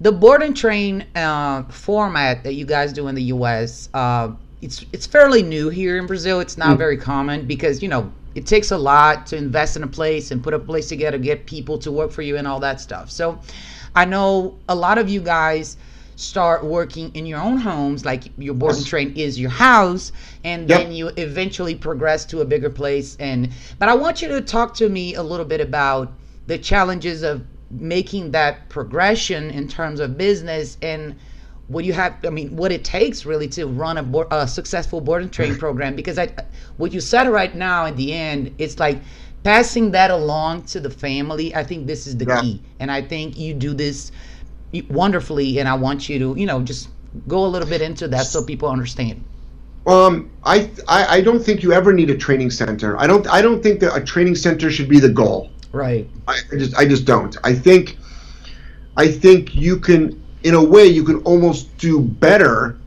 the board and train uh, format that you guys do in the U.S. Uh, it's it's fairly new here in Brazil. It's not mm. very common because you know it takes a lot to invest in a place and put a place together, get people to work for you, and all that stuff. So, I know a lot of you guys start working in your own homes, like your board yes. and train is your house, and yep. then you eventually progress to a bigger place. And but I want you to talk to me a little bit about the challenges of making that progression in terms of business and what you have i mean what it takes really to run a, board, a successful board and train program because I, what you said right now at the end it's like passing that along to the family i think this is the yeah. key and i think you do this wonderfully and i want you to you know just go a little bit into that so people understand um, I, I I don't think you ever need a training center. I don't I don't think that a training center should be the goal. Right. I, I just I just don't. I think I think you can in a way you can almost do better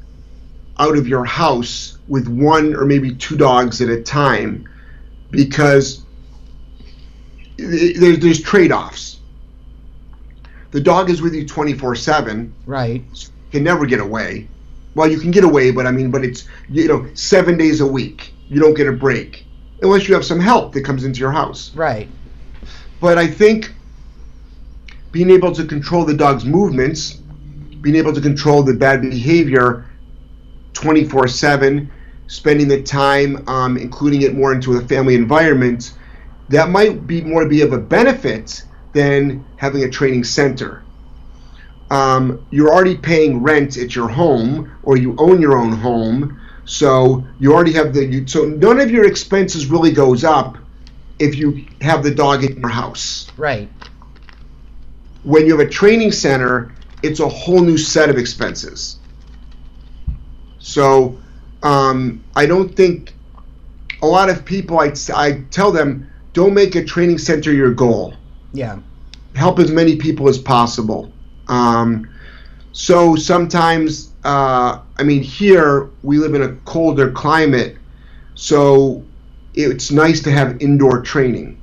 out of your house with one or maybe two dogs at a time because there's, there's trade-offs. The dog is with you 24-7 right. Can never get away. Well you can get away but i mean but it's you know seven days a week. You don't get a break unless you have some help that comes into your house. Right. But I think being able to control the dog's movements, being able to control the bad behavior 24 7, spending the time, um, including it more into a family environment, that might be more be of a benefit than having a training center. Um, you're already paying rent at your home, or you own your own home, so you already have the. You, so none of your expenses really goes up if you have the dog in your house. Right. When you have a training center, it's a whole new set of expenses. So um, I don't think a lot of people, I, I tell them, don't make a training center your goal. Yeah. Help as many people as possible. Um, so sometimes, uh, I mean, here we live in a colder climate, so it's nice to have indoor training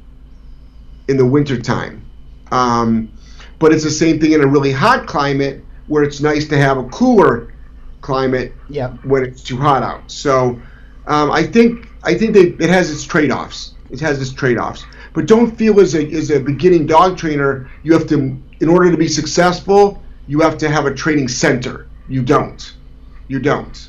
in the wintertime. Um, but it's the same thing in a really hot climate where it's nice to have a cooler climate yep. when it's too hot out. So um, I think I think they, it has its trade-offs. It has its trade-offs. But don't feel as a, as a beginning dog trainer you have to in order to be successful you have to have a training center. You don't. You don't.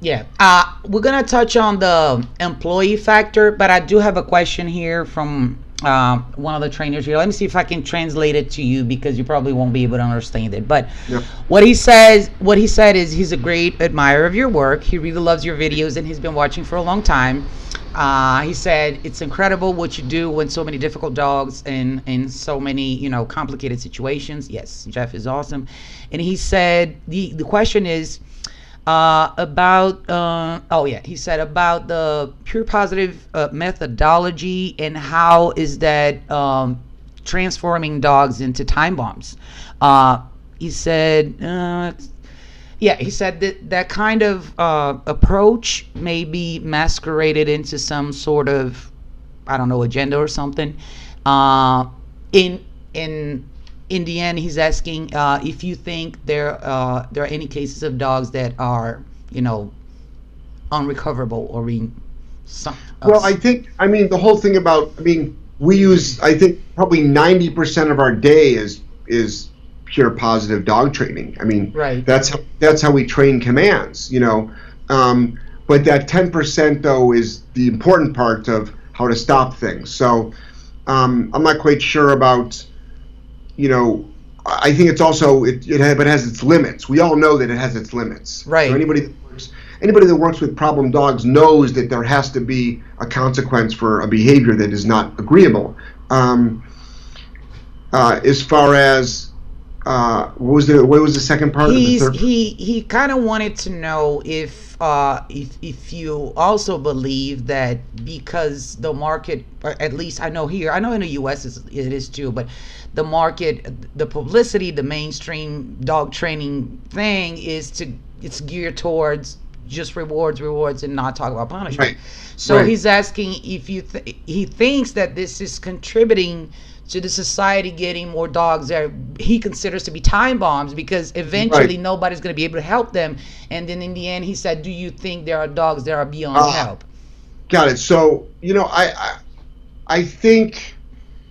Yeah, uh, we're gonna touch on the employee factor, but I do have a question here from uh, one of the trainers here. Let me see if I can translate it to you because you probably won't be able to understand it. But yeah. what he says, what he said is he's a great admirer of your work. He really loves your videos and he's been watching for a long time. Uh, he said it's incredible what you do when so many difficult dogs and in so many you know complicated situations. Yes, Jeff is awesome. And he said the the question is uh, about uh, oh yeah he said about the pure positive uh, methodology and how is that um, transforming dogs into time bombs. Uh, he said uh, yeah he said that that kind of uh, approach may be masqueraded into some sort of i don't know agenda or something. In in in the end, he's asking uh, if you think there uh, there are any cases of dogs that are you know unrecoverable or being. Some, uh, well, I think I mean the whole thing about I mean we use I think probably ninety percent of our day is is pure positive dog training. I mean right. that's how, that's how we train commands. You know, um, but that ten percent though is the important part of how to stop things. So um, I'm not quite sure about you know, I think it's also it, it has, but it has its limits. We all know that it has its limits. Right. So anybody that works anybody that works with problem dogs knows that there has to be a consequence for a behavior that is not agreeable. Um, uh, as far as uh, what was the what was the second part? He's, he he kind of wanted to know if uh, if, if you also believe that because the market, at least I know here, I know in the U.S. it is too, but the market, the publicity, the mainstream dog training thing is to it's geared towards just rewards, rewards, and not talk about punishment. Right. So Right. he's asking if you th- he thinks that this is contributing to the society getting more dogs that he considers to be time bombs because eventually Right. nobody's going to be able to help them. And then in the end, he said, "Do you think there are dogs that are beyond Ah. help?" Got it. So you know, I, I I think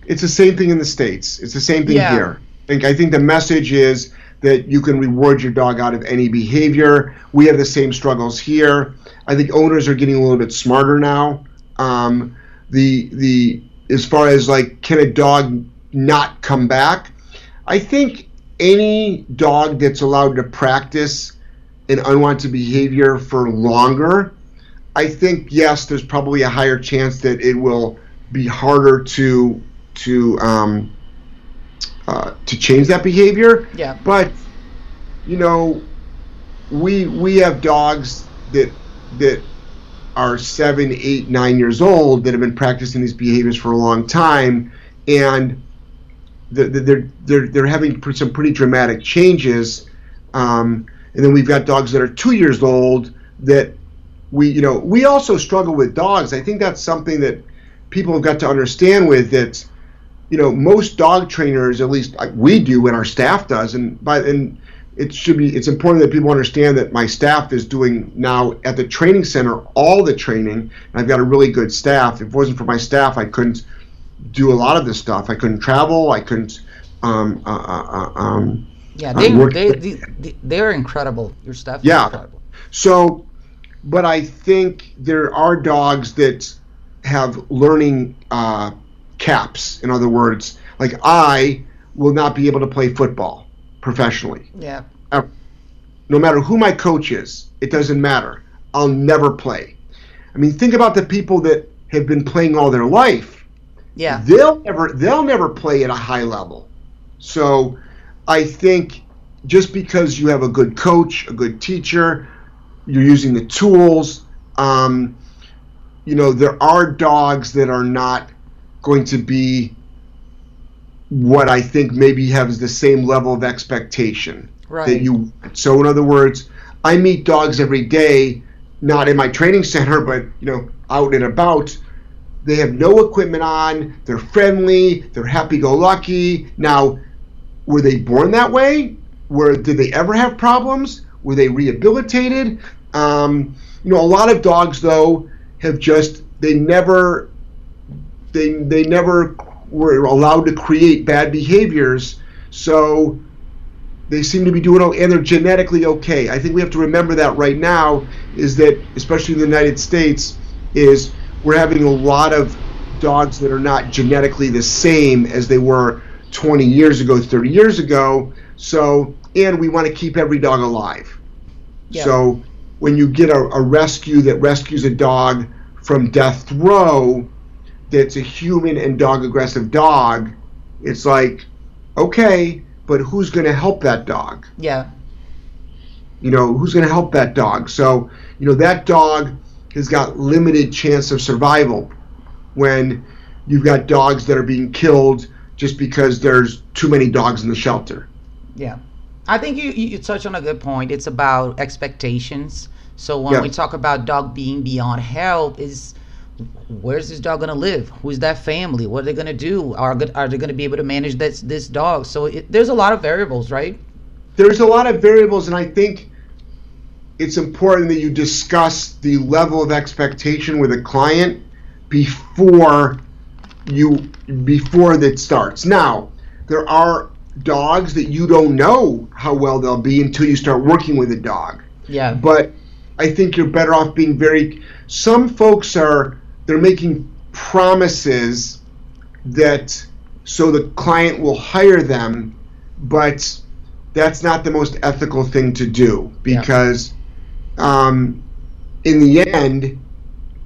it's the same thing in the states. It's the same thing Yeah. here. I think I think the message is that you can reward your dog out of any behavior. We have the same struggles here. I think owners are getting a little bit smarter now. Um, the the as far as like can a dog not come back? I think any dog that's allowed to practice an unwanted behavior for longer I think yes, there's probably a higher chance that it will be harder to to um, uh, to change that behavior. Yeah. But you know, we we have dogs that that are seven, eight, nine years old that have been practicing these behaviors for a long time, and they're they're they're, they're having some pretty dramatic changes. Um, and then we've got dogs that are two years old that we you know we also struggle with dogs. I think that's something that people have got to understand with that. You know, most dog trainers, at least like we do, and our staff does, and by and it should be it's important that people understand that my staff is doing now at the training center all the training. And I've got a really good staff. If it wasn't for my staff, I couldn't do a lot of this stuff. I couldn't travel. I couldn't. Um, uh, uh, uh, um, Yeah, uh, they, work- they, they, they're incredible. Your stuff is Yeah. incredible. So, but I think there are dogs that have learning uh, caps. In other words, like I will not be able to play football professionally. Yeah. No matter who my coach is, it doesn't matter. I'll never play. I mean, think about the people that have been playing all their life. Yeah. They'll never they'll never play at a high level. So I think just because you have a good coach, a good teacher, you're using the tools, um, you know, there are dogs that are not going to be what I think maybe has the same level of expectation Right. that you so in other words i meet dogs every day not in my training center but you know out and about. They have no equipment on they're friendly they're happy-go-lucky. Now were they born that way? Were did they ever have problems? Were they rehabilitated? Um, you know a lot of dogs though have just they never they they never were allowed to create bad behaviors so they seem to be doing and they're genetically okay. I think we have to remember that right now is that, especially in the United States, is we're having a lot of dogs that are not genetically the same as they were 20 years ago, 30 years ago. So, and we want to keep every dog alive. Yeah. So, when you get a, a rescue that rescues a dog from death row, that's a human and dog aggressive dog, it's like, okay, but who's going to help that dog? Yeah. You know, who's going to help that dog? So, you know, that dog has got limited chance of survival when you've got dogs that are being killed just because there's too many dogs in the shelter. Yeah. I think you, you touch on a good point. It's about expectations. So when Yeah. we talk about dog being beyond help, is where's this dog gonna live? Who's that family? What are they gonna do? Are are they gonna be able to manage this this dog? So it, there's a lot of variables, right? There's a lot of variables, and I think it's important that you discuss the level of expectation with a client before you before that starts. Now, there are dogs that you don't know how well they'll be until you start working with a dog. Yeah. But I think you're better off being very. Some folks are they're making promises that so the client will hire them, but that's not the most ethical thing to do because um, in the end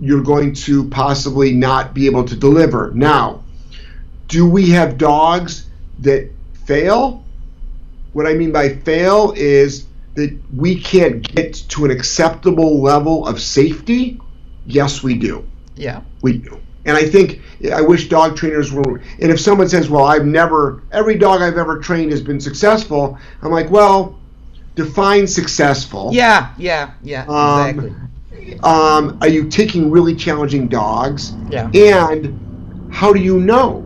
you're going to possibly not be able to deliver. Now, do we have dogs that fail? What I mean by fail is that we can't get to an acceptable level of safety. Yes, we do. Yeah. We do. And I think I wish dog trainers were. And if someone says, "Well, I've never every dog I've ever trained has been successful," I'm like, "Well, define successful. Yeah, yeah, yeah, Um, exactly. Um, are you taking really challenging dogs? Yeah. And how do you know?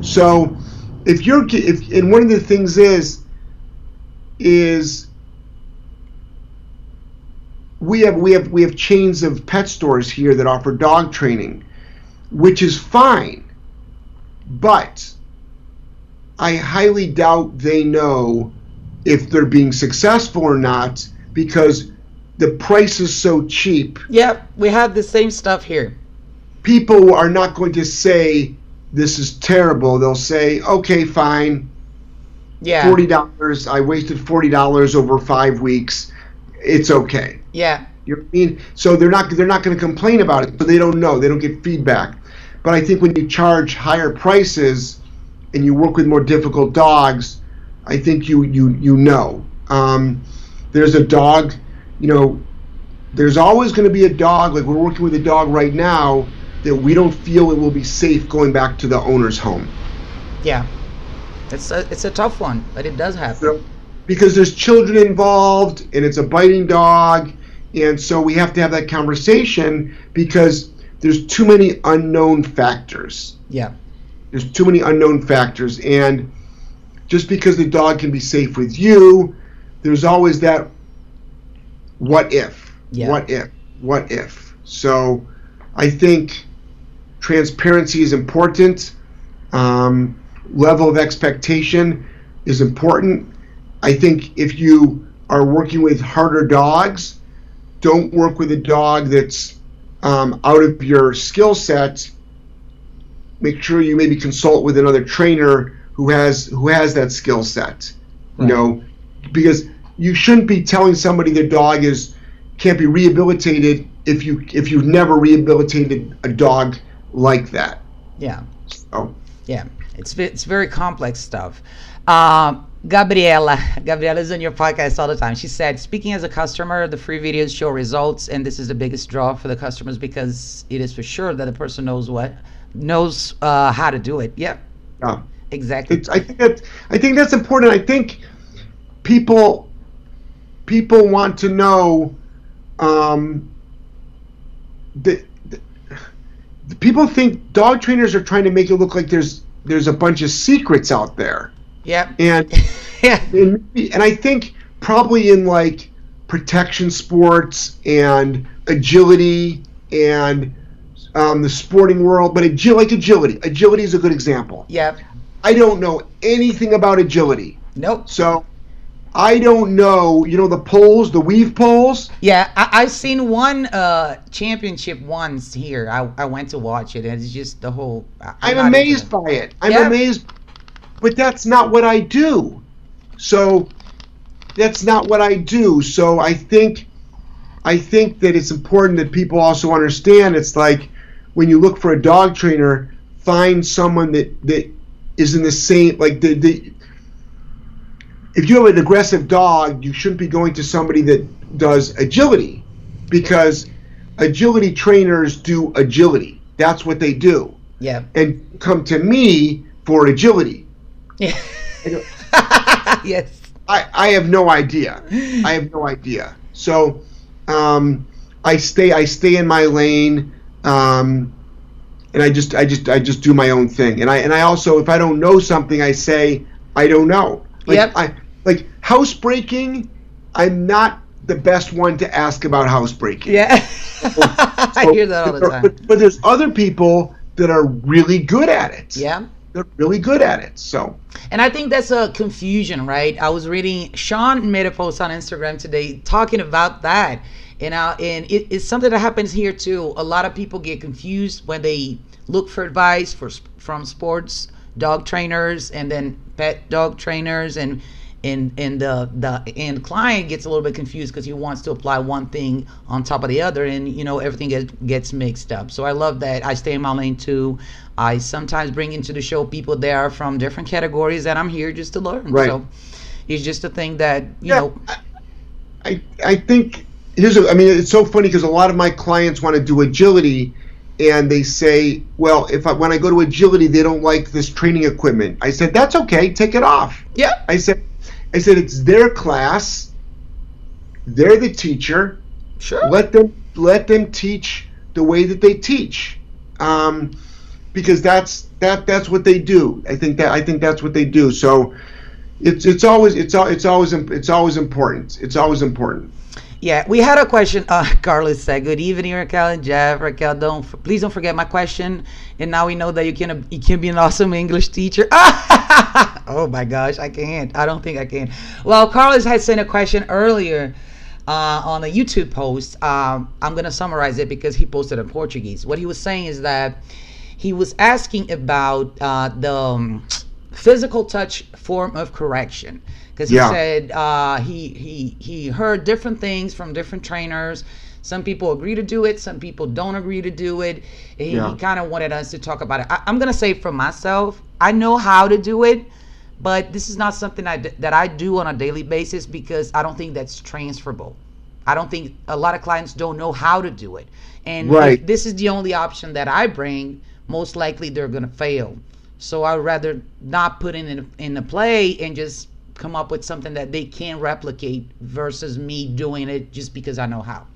So, if you're if and one of the things is is we have we have we have chains of pet stores here that offer dog training, which is fine, but I highly doubt they know if they're being successful or not because the price is so cheap. Yep, we have the same stuff here. People are not going to say this is terrible. They'll say, "Okay, fine, Yeah. forty dollars. I wasted forty dollars over five weeks. It's okay." Yeah. You know I mean? So they're not they're not going to complain about it, but they don't know. They don't get feedback. But I think when you charge higher prices and you work with more difficult dogs, I think you you you know. Um, there's a dog, you know. There's always going to be a dog. Like we're working with a dog right now that we don't feel it will be safe going back to the owner's home. Yeah. It's a it's a tough one, but it does happen. So, because there's children involved and it's a biting dog and so we have to have that conversation because there's too many unknown factors. Yeah. there's too many unknown factors. And just because the dog can be safe with you there's always that what if. Yeah. what if. What if. So i think transparency is important. Um, level of expectation is important. I think if you are working with harder dogs don't work with a dog that's um, out of your skill set make sure you maybe consult with another trainer who has who has that skill set. You know, because you shouldn't be telling somebody their dog is can't be rehabilitated if you if you've never rehabilitated a dog like that. Yeah. So Yeah, it's it's very complex stuff. Um, Gabriela, Gabriela is on your podcast all the time. She said, speaking as a customer, the free videos show results, and this is the biggest draw for the customers because it is for sure that the person knows what knows uh, how to do it. Yep, yeah. exactly. It's, I think that I think that's important. I think people people want to know um, the people think dog trainers are trying to make it look like there's there's a bunch of secrets out there, Yep. and yeah. and, and I think probably in like protection sports and agility and um, the sporting world, but agi- like agility, agility is a good example. Yep. I don't know anything about agility. Nope. So I don't know, you know, the poles, the weave poles. Yeah, I, I've seen one uh, championship once here. I, I went to watch it, and it's just the whole. I- I'm amazed by it. I'm Yeah. amazed. But that's not what I do. So that's not what I do. So I think I think that it's important that people also understand it's like when you look for a dog trainer, find someone that that is in the same like the, the if you have an aggressive dog, you shouldn't be going to somebody that does agility because agility trainers do agility. That's what they do. Yeah. And come to me for agility. Yeah. don't- yes. I, I have no idea. I have no idea. So um, I stay I stay in my lane, um, and I just I just I just do my own thing. And I and I also if I don't know something, I say I don't know. Like, Yep. I like housebreaking. I'm not the best one to ask about housebreaking. Yeah. I hear that all the time. But, but there's other people that are really good at it. Yeah. They're really good at it. So And I think that's a confusion, right? I was reading Sean made a post on Instagram today talking about that. And uh, and it, it's something that happens here too. A lot of people get confused when they look for advice for from sports dog trainers and then pet dog trainers and and and the the and client gets a little bit confused because he wants to apply one thing on top of the other and you know everything gets gets mixed up so i love that i stay in my lane too i sometimes bring into the show people that are from different categories that i'm here just to learn Right. so it's just a thing that you Yeah, know I I think here's a, I mean it's so funny because a lot of my clients want to do agility and they say well if I, when I go to agility they don't like this training equipment I said that's okay take it off yeah I said I said it's their class they're the teacher. Sure. Let them let them teach the way that they teach, um, because that's that that's what they do. I think that I think that's what they do. So it's it's always it's it's always it's always important. It's always important. Yeah, we had a question. Uh, Carlos said, "Good evening, Raquel and Jeff. Raquel, don't please don't forget my question. And now we know that you can you can be an awesome English teacher. oh my gosh, I can't. I don't think I can. Well, Carlos had sent a question earlier uh, on a YouTube post. Um, I'm gonna summarize it because he posted in Portuguese. What he was saying is that he was asking about uh, the um, physical touch form of correction because he Yeah. said uh, he he he heard different things from different trainers. Some people agree to do it, some people don't agree to do it. He, Yeah. he kind of wanted us to talk about it. I, I'm gonna say for myself, I know how to do it, but this is not something I that I do on a daily basis because I don't think that's transferable. I don't think a lot of clients don't know how to do it, and Right. this is the only option that I bring, most likely they're gonna fail. So I'd rather not put it in in the play and just come up with something that they can replicate versus me doing it just because I know how.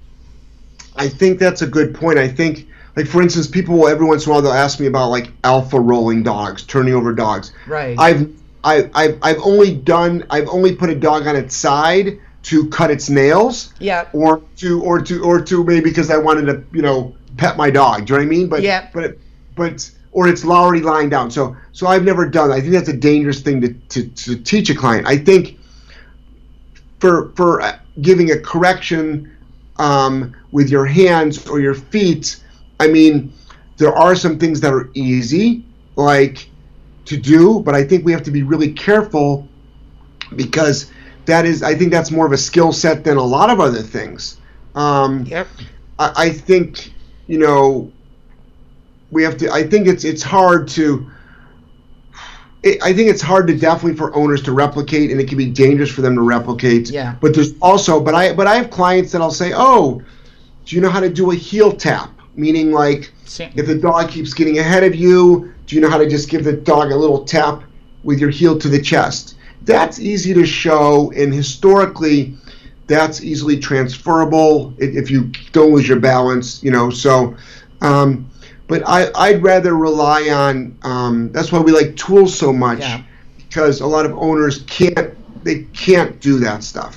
I think that's a good point. I think, like for instance, people will every once in a while they'll ask me about like alpha rolling dogs, turning over dogs. Right. I've I, I've I've only done I've only put a dog on its side to cut its nails, yeah. or to or to or to maybe because I wanted to you know pet my dog. Do you know what I mean? But Yeah. but but or it's already lying down. So so I've never done. that. I think that's a dangerous thing to, to, to teach a client. I think for for uh, giving a correction um, with your hands or your feet, I mean, there are some things that are easy, like to do, but I think we have to be really careful because that is, I think that's more of a skill set than a lot of other things. Um, Yep. I, I think, you know, we have to. I think it's it's hard to. It, I think it's hard to definitely for owners to replicate, and it can be dangerous for them to replicate. Yeah. But there's also, but I but I have clients that I'll say, oh, do you know how to do a heel tap? Meaning like See- if the dog keeps getting ahead of you, do you know how to just give the dog a little tap with your heel to the chest? That's easy to show, and historically, that's easily transferable if you don't lose your balance, you know. So, um, but I, I'd rather rely on. Um, that's why we like tools so much Yeah. because a lot of owners can't. They can't do that stuff.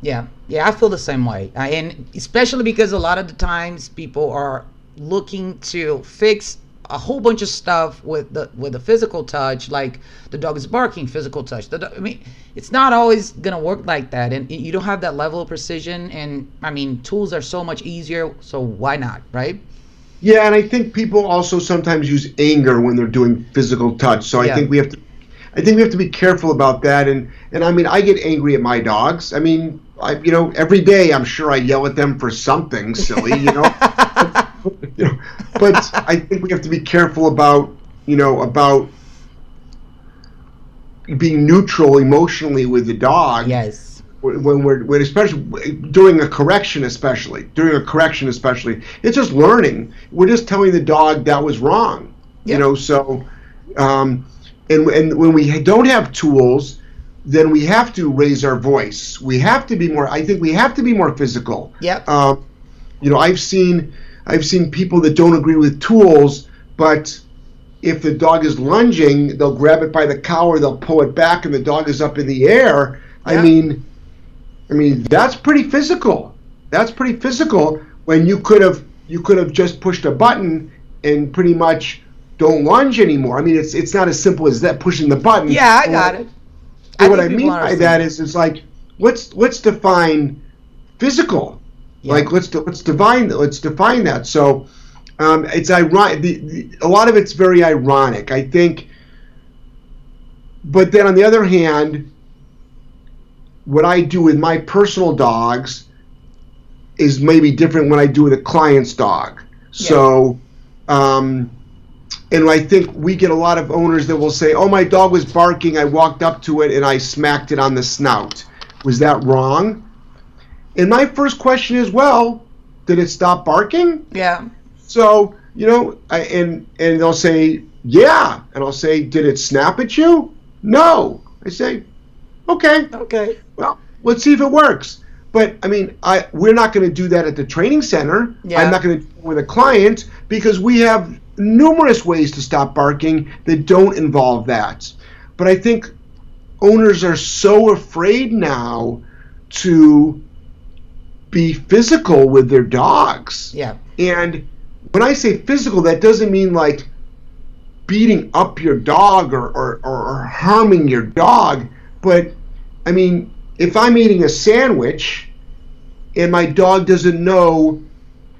Yeah, yeah, I feel the same way, uh, and especially because a lot of the times people are looking to fix a whole bunch of stuff with the with the physical touch, like the dog is barking, physical touch. The, do- I mean, it's not always gonna work like that, and you don't have that level of precision. And I mean, tools are so much easier, so why not, right? Yeah, and I think people also sometimes use anger when they're doing physical touch. So I Yeah. think we have to, I think we have to be careful about that. And and I mean, I get angry at my dogs. I mean, I you know every day I'm sure I yell at them for something silly, you know. you know, but I think we have to be careful about you know about being neutral emotionally with the dog Yes. When we're when especially during a correction especially during a correction especially. It's just learning. We're just telling the dog that was wrong Yeah. you know so um, and and when we don't have tools then we have to raise our voice. We have to be more i think we have to be more physical. Yep. um, you know i've seen i've seen people that don't agree with tools but if the dog is lunging they'll grab it by the collar they'll pull it back and the dog is up in the air. I mean I mean, that's pretty physical. That's pretty physical when you could have you could have just pushed a button and pretty much don't lunge anymore. I mean, it's it's not as simple as that pushing the button. Yeah, I got it. What I mean by that is, it's like let's let's define physical. Yeah. Like let's let's define let's define that. So um, it's ironic. The, the, a lot of it's very ironic. I think. But then on the other hand, what I do with my personal dogs is maybe different when I do with a client's dog. So, um, and I think we get a lot of owners that will say, "Oh, my dog was barking. I walked up to it and I smacked it on the snout. Was that wrong?" And my first question is, "Well, did it stop barking?" Yeah. So you know, I, and and they'll say, "Yeah," and I'll say, "Did it snap at you?" No. I say, "Okay, Okay. Let's see if it works." but I mean, I we're not going to do that at the training center. Yeah. I'm not going to with a client because we have numerous ways to stop barking that don't involve that. But I think owners are so afraid now to be physical with their dogs. Yeah. And when I say physical, that doesn't mean like beating up your dog or, or, or harming your dog. But I mean, if I'm eating a sandwich and my dog doesn't know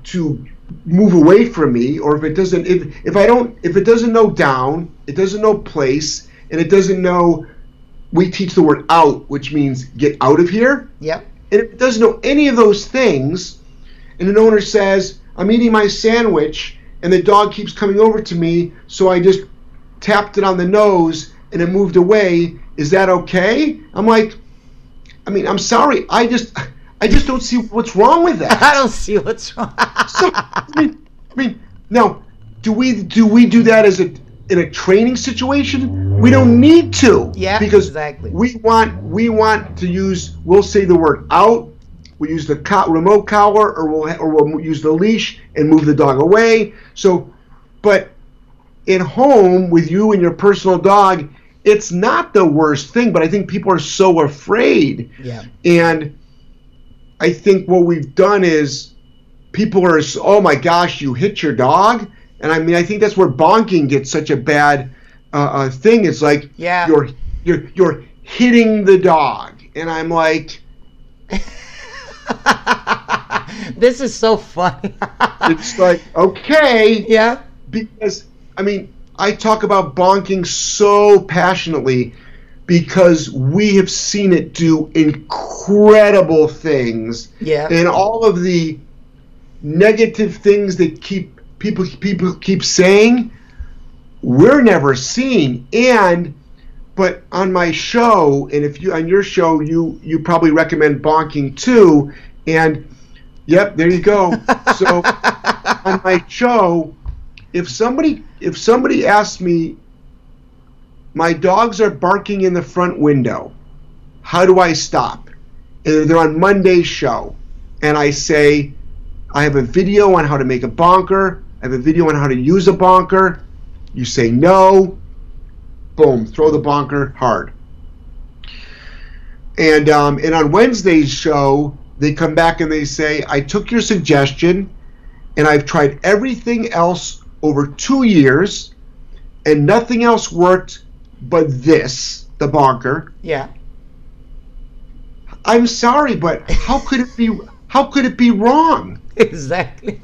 to move away from me, or if it doesn't, if, if I don't, if it doesn't know down, it doesn't know place, and it doesn't know, we teach the word out, which means get out of here. Yep. And if it doesn't know any of those things, and an owner says, I'm eating my sandwich, and the dog keeps coming over to me, so I just tapped it on the nose and it moved away, is that okay? I'm like, I mean, I'm sorry, I just, I just don't see what's wrong with that. I don't see what's wrong. So, I mean, I mean, now, do we do we do that as a in a training situation? We don't need to. Yeah, because exactly. we want we want to use. We'll say the word out. We use the co- remote collar, or we'll or we'll use the leash and move the dog away. So, but in home with you and your personal dog, it's not the worst thing. But I think people are so afraid. yeah. And I think what we've done is people are, oh my gosh, you hit your dog. And I mean, I think that's where bonking gets such a bad uh, uh, thing. It's like Yeah. you're you're you're hitting the dog, and I'm like, this is so funny. it's like okay, yeah. because I mean, I talk about bonking so passionately because we have seen it do incredible things. Yeah. and all of the negative things that keep people people keep saying we're never seeing and but on my show and if you on your show you you probably recommend bonking too. And yep there you go. So on my show if somebody if somebody asks me my dogs are barking in the front window. How do i stop? And they're on monday's show and i say i have a video on how to make a bonker. I have a video on how to use a bonker. You say no. Boom throw the bonker hard. And um, and on wednesday's show they come back and they say i took your suggestion and i've tried everything else over two years and nothing else worked but this the bonker Yeah. i'm sorry but how could it be how could it be wrong Exactly.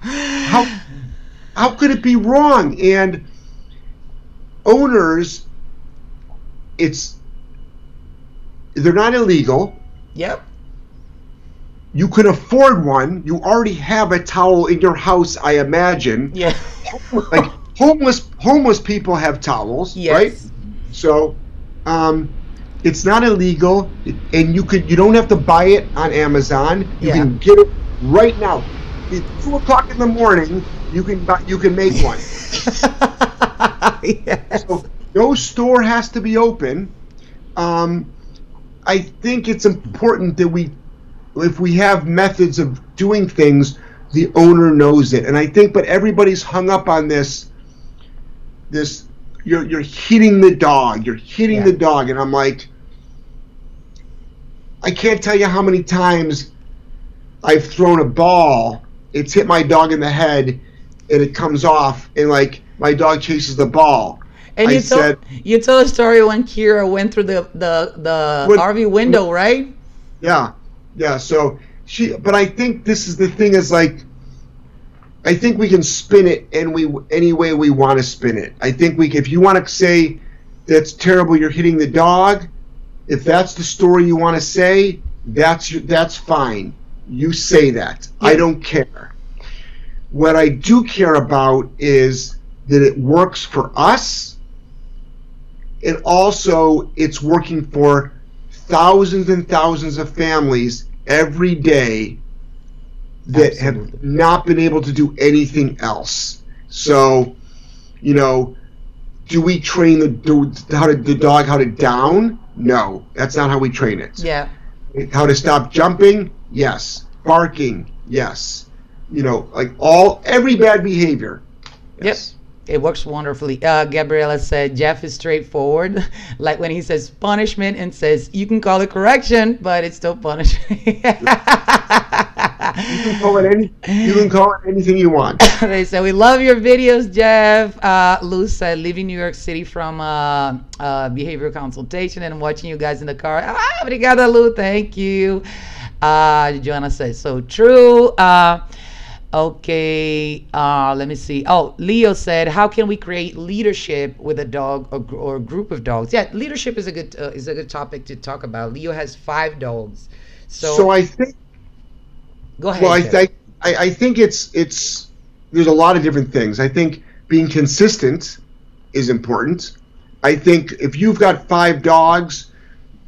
how how could it be wrong and owners it's they're not illegal yep. You can afford one you already have a towel in your house i imagine Yeah. like homeless homeless people have towels Yes. right so um it's not illegal and you could you don't have to buy it on amazon you Yeah. can get it right now at two o'clock in the morning you can buy, you can make one yes. so no store has to be open. Um, I think it's important that we, if we have methods of doing things, the owner knows it. And I think, but everybody's hung up on this. This you're you're hitting the dog. You're hitting Yeah. the dog, and I'm like, I can't tell you how many times I've thrown a ball. It's hit my dog in the head, and it comes off, and like my dog chases the ball. And I you told said- you told a story when Kira went through the the the What- RV window, right? Yeah, yeah. So she, but I think this is the thing is like, I think we can spin it and we any way we want to spin it. I think we, if you want to say that's terrible, you're hitting the dog. If that's the story you want to say, that's your, that's fine. You say that. I don't care. What I do care about is that it works for us, and also it's working for thousands and thousands of families every day that have not been able to do anything else. So, you know, do we train the do- how to the dog how to down? No, that's not how we train it. Yeah. how to stop jumping, yes. Barking, yes. You know, like all every bad behavior. Yes. Yep. It works wonderfully. Uh, Gabriella said Jeff is straightforward, like when he says punishment and says you can call it correction, but it's still punishment. you can call it any. You can call it anything you want. they said we love your videos, Jeff. Uh, Lou said leaving New York City from uh, uh, behavioral consultation and watching you guys in the car. Ah, obrigada, Lou. Thank you. Uh, Joanna says so true. Uh, Okay, uh, let me see. Oh, Leo said, "How can we create leadership with a dog or, or a group of dogs?" Yeah, leadership is a good uh, is a good topic to talk about. Leo has five dogs, so so I think. Go ahead. Well, I think I, I think it's it's there's a lot of different things. I think being consistent is important. I think if you've got five dogs,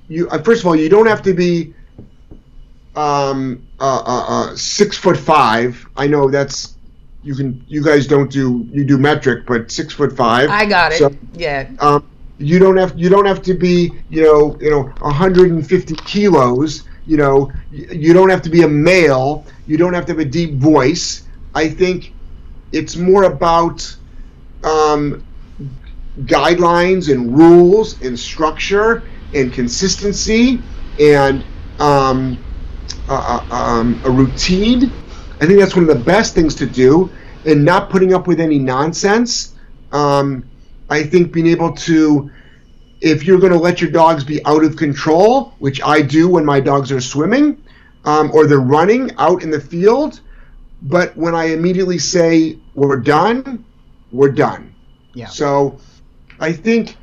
you uh, first of all you don't have to be um, uh, uh, uh, six foot five. I know that's you can you guys don't do you do metric, but six foot five. I got it. So, yeah. Um, you don't have you don't have to be you know you know 150 kilos. You know you don't have to be a male. You don't have to have a deep voice. I think it's more about um, guidelines and rules and structure and consistency and um, uh, um, a routine. I think that's one of the best things to do, and not putting up with any nonsense. Um, I think being able to, if you're going to let your dogs be out of control, which I do when my dogs are swimming um, or they're running out in the field, but when I immediately say we're done, we're done. Yeah. So I think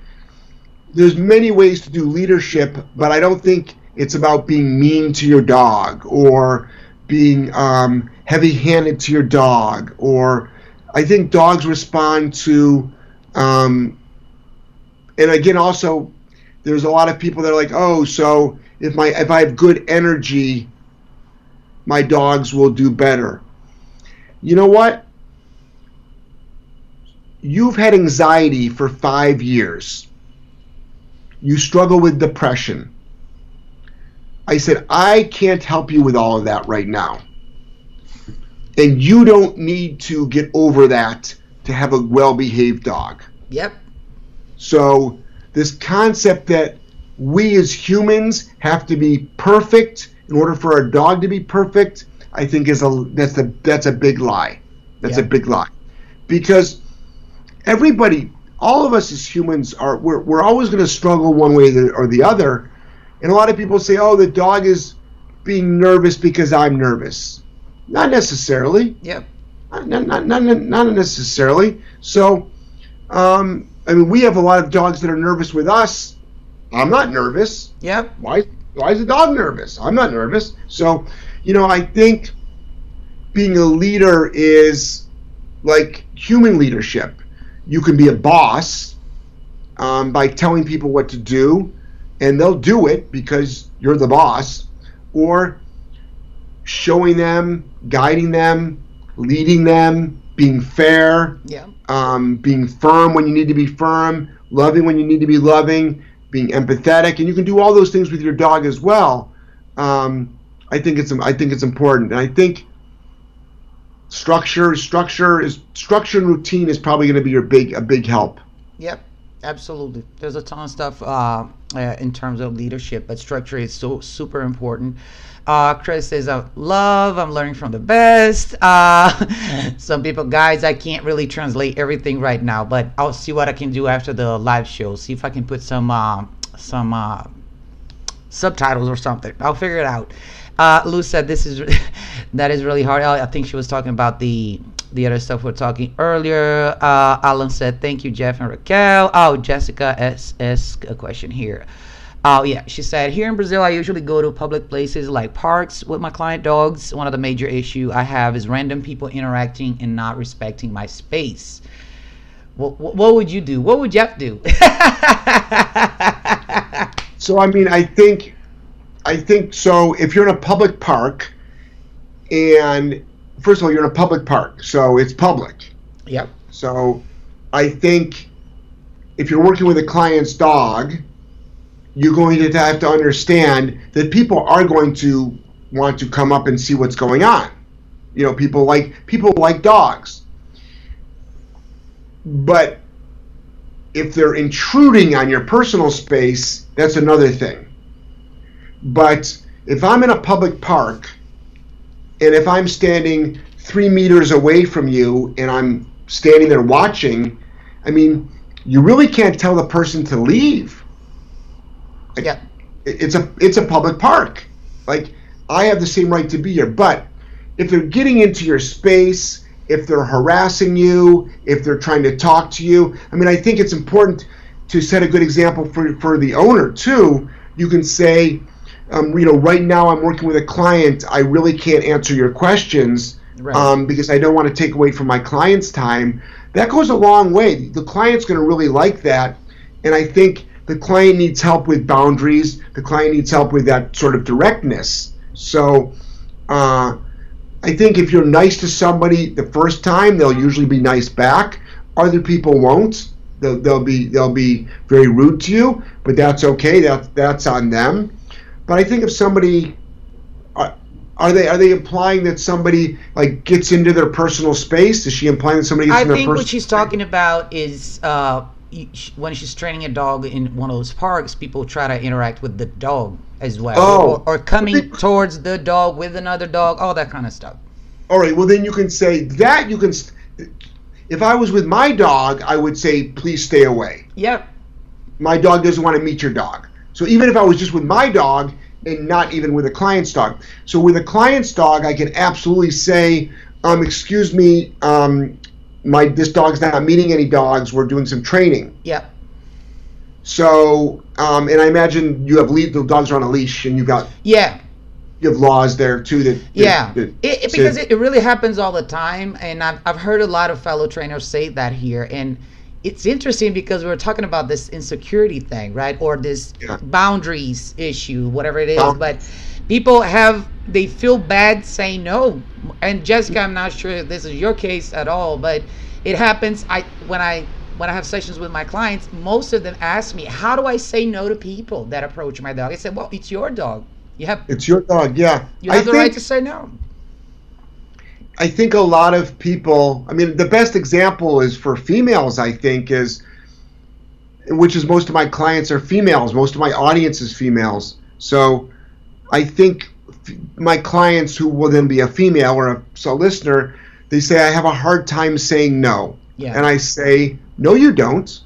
there's many ways to do leadership, but I don't think it's about being mean to your dog or being um, heavy-handed to your dog or i think dogs respond to um, and again also there's a lot of people that are like oh so if my if i have good energy my dogs will do better. You know what? You've had anxiety for five years. You struggle with depression I said, I can't help you with all of that right now. And you don't need to get over that to have a well behaved dog. Yep. So, this concept that we as humans have to be perfect in order for our dog to be perfect, I think is a that's a that's a big lie. That's yep. a big lie. Because everybody, all of us as humans are we're, we're always going to struggle one way or the other and a lot of people say, oh, the dog is being nervous because I'm nervous. Not necessarily. Yep. Not, not, not, not necessarily. So, um, I mean, we have a lot of dogs that are nervous with us. I'm not nervous. Yep. Why, why is the dog nervous? I'm not nervous. So, you know, I think being a leader is like human leadership. You can be a boss um, by telling people what to do and they'll do it because you're the boss, or showing them, guiding them, leading them, being fair, yeah. um, being firm when you need to be firm, loving when you need to be loving, being empathetic, and you can do all those things with your dog as well. Um, I think it's I think it's important, and I think structure structure is structure and routine is probably going to be your big a big help. Yep. Absolutely. There's a ton of stuff uh, uh, in terms of leadership, but structure is so super important. Uh, Chris says, I love, I'm learning from the best. Uh, some people, guys, I can't really translate everything right now, but I'll see what I can do after the live show. See if I can put some uh, some subtitles or something. I'll figure it out. Uh, Lou said this is that is really hard. I think she was talking about the the other stuff we're talking earlier. Uh, Alan said, "Thank you, Jeff and Raquel." Oh, Jessica asked a question here. Oh yeah, she said, "Here in Brazil, I usually go to public places like parks with my client dogs. One of the major issue I have is random people interacting and not respecting my space." What, what would you do? What would Jeff do? so I mean, I think, I think so. If you're in a public park, and first of all, you're in a public park, so it's public. Yep. So I think if you're working with a client's dog, you're going to have to understand that people are going to want to come up and see what's going on. You know, people like people like dogs. But if they're intruding on your personal space, that's another thing. But if I'm in a public park and if I'm standing three meters away from you and I'm standing there watching, I mean, you really can't tell the person to leave. Yeah. It's a it's a public park. Like I have the same right to be here, but if they're getting into your space, if they're harassing you, if they're trying to talk to you, I mean, I think it's important to set a good example for for the owner too. You can say, um, you know, right now I'm working with a client. I really can't answer your questions Right. um, because I don't want to take away from my client's time. That goes a long way. The client's going to really like that, and I think the client needs help with boundaries. The client needs help with that sort of directness. So, uh, I think if you're nice to somebody the first time, they'll usually be nice back. Other people won't. They'll, they'll be they'll be very rude to you, but that's okay. That's that's on them. But I think if somebody are, are they are they implying that somebody like gets into their personal space? Is she implying that somebody gets I in their think what she's talking about is uh, when she's training a dog in one of those parks, people try to interact with the dog as well, Oh. or, or coming towards the dog with another dog, all that kind of stuff. All right. Well, then you can say that you can. If I was with my dog, I would say please stay away. Yep. My dog doesn't want to meet your dog. So even if I was just with my dog and not even with a client's dog, so with a client's dog, I can absolutely say, um, excuse me, um, my this dog's not meeting any dogs. We're doing some training. Yep. So, um, and I imagine you have lead, the dogs are on a leash, and you got Yeah. you have laws there too that, that Yeah, that it, it, because it, it really happens all the time, and I've, I've heard a lot of fellow trainers say that here, and it's interesting because we're talking about this insecurity thing, right, or this Yeah. boundaries issue, whatever it is. Bound- But people have they feel bad saying no, and Jessica, I'm not sure if this is your case at all, but it happens. I when I when I have sessions with my clients, most of them ask me, "How do I say no to people that approach my dog?" I said, "Well, it's your dog. You have it's your dog. Yeah, you have I the think right to say no." I think a lot of people. I mean, the best example is for females. I think is, which is most of my clients are females. Most of my audience is females. So, I think f- my clients who will then be a female or a so listener, they say I have a hard time saying no. Yeah. And I say, no, you don't.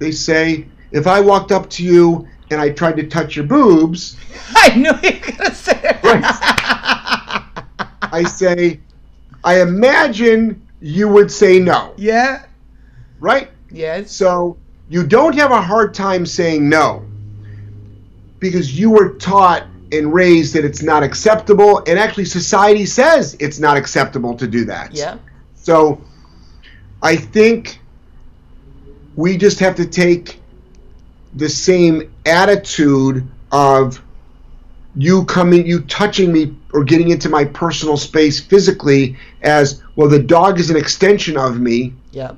They say, if I walked up to you and I tried to touch your boobs, I knew you were gonna say that. I say, I imagine you would say no, yeah. right? Yes. So you don't have a hard time saying no because you were taught and raised that it's not acceptable, and actually, society says it's not acceptable to do that. Yeah. So I think we just have to take the same attitude of you coming, you touching me or getting into my personal space physically as well, the dog is an extension of me, Yeah.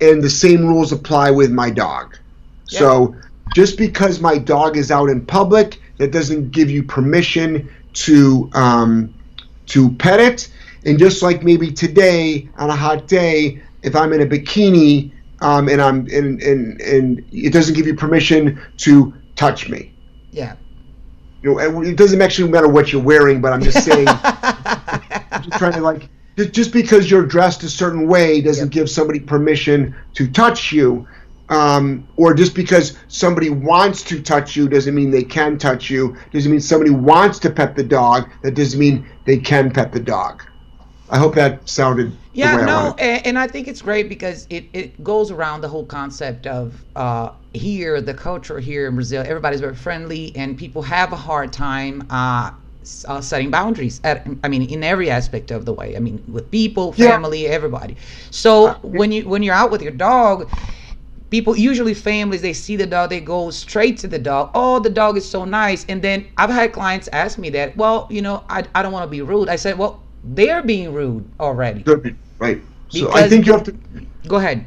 and the same rules apply with my dog. So just because my dog is out in public, that doesn't give you permission to um, to pet it. And just like maybe today on a hot day, if I'm in a bikini um, and I'm and, and and it doesn't give you permission to touch me. Yeah. You know, it doesn't actually matter what you're wearing, but I'm just saying, I'm just trying to like, just, because you're dressed a certain way doesn't Yep. give somebody permission to touch you. Um, or just because somebody wants to touch you doesn't mean they can touch you. Doesn't mean somebody wants to pet the dog. That doesn't mean they can pet the dog. I hope that sounded Yeah, no, and, and I think it's great because it, it goes around the whole concept of uh, here, the culture here in Brazil, everybody's very friendly, and people have a hard time uh, uh, setting boundaries. At, I mean, in every aspect of the way. I mean, with people, Yeah. family, everybody. So when you when you're out with your dog, people usually families they see the dog they go straight to the dog oh the dog is so nice and then i've had clients ask me that well you know i, I don't want to be rude i said well they're being rude already Right. So I think you have to. go ahead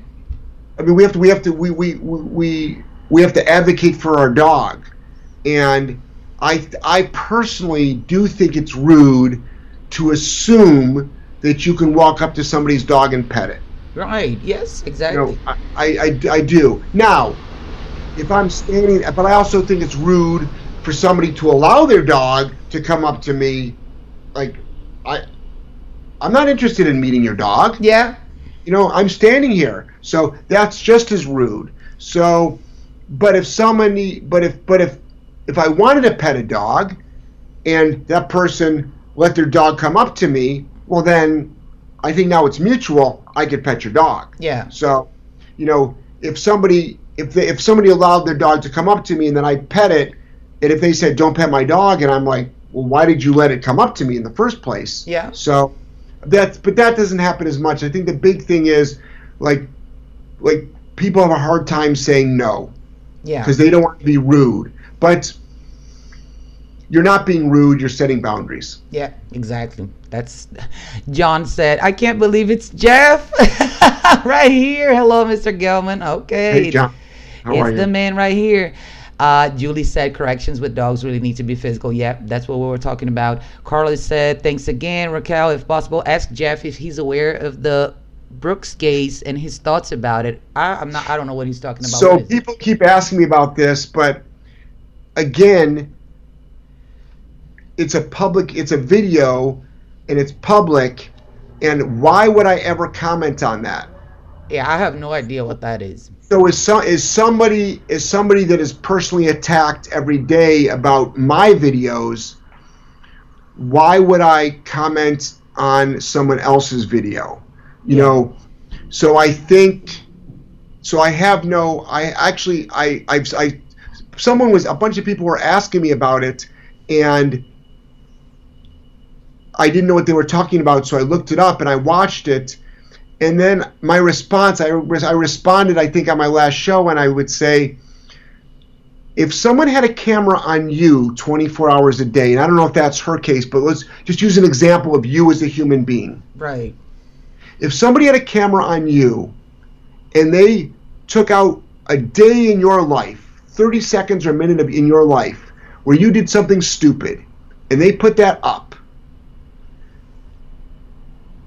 I mean, we have to. We have to. We we we we have to advocate for our dog. And I, I personally do think it's rude to assume that you can walk up to somebody's dog and pet it. Right. Yes. Exactly. You know, I, I, I do. Now, if I'm standing, but I also think it's rude for somebody to allow their dog to come up to me, like, I, I'm not interested in meeting your dog. yeah. You know, I'm standing here, so that's just as rude. So, but if somebody, but if, but if, if I wanted to pet a dog, and that person let their dog come up to me, well then, I think now it's mutual. I could pet your dog. Yeah. So, you know, if somebody if they, if somebody allowed their dog to come up to me and then I pet it, and if they said don't pet my dog, and I'm like, well, why did you let it come up to me in the first place? Yeah. So that's but that doesn't happen as much. I think the big thing is like like people have a hard time saying no Yeah. because they don't want to be rude, but you're not being rude. You're setting boundaries. Yeah, exactly. That's John said. I can't believe it's Jeff right here. Hello, Mr. Gellman. Okay, Hey, John, how it's the man right here. Uh, Julie said corrections with dogs really need to be physical. Yep, that's what we were talking about. Carla said thanks again, Raquel. If possible, ask Jeff if he's aware of the Brooks case and his thoughts about it. I, I'm not. I don't know what he's talking about. So is it? people keep asking me about this, but again, it's a public, it's a video, and it's public. And why would I ever comment on that? Yeah, I have no idea what that is. So is some is somebody is somebody that is personally attacked every day about my videos? Why would I comment on someone else's video? You Yeah. know, so I think so. I have no. I actually I I've I someone was a bunch of people were asking me about it, and I didn't know what they were talking about. So I looked it up and I watched it and then my response, I, I responded, I think, on my last show, and I would say, if someone had a camera on you 24 hours a day, and I don't know if that's her case, but let's just use an example of you as a human being. Right. If somebody had a camera on you and they took out a day in your life, 30 seconds or a minute of, in your life, where you did something stupid, and they put that up,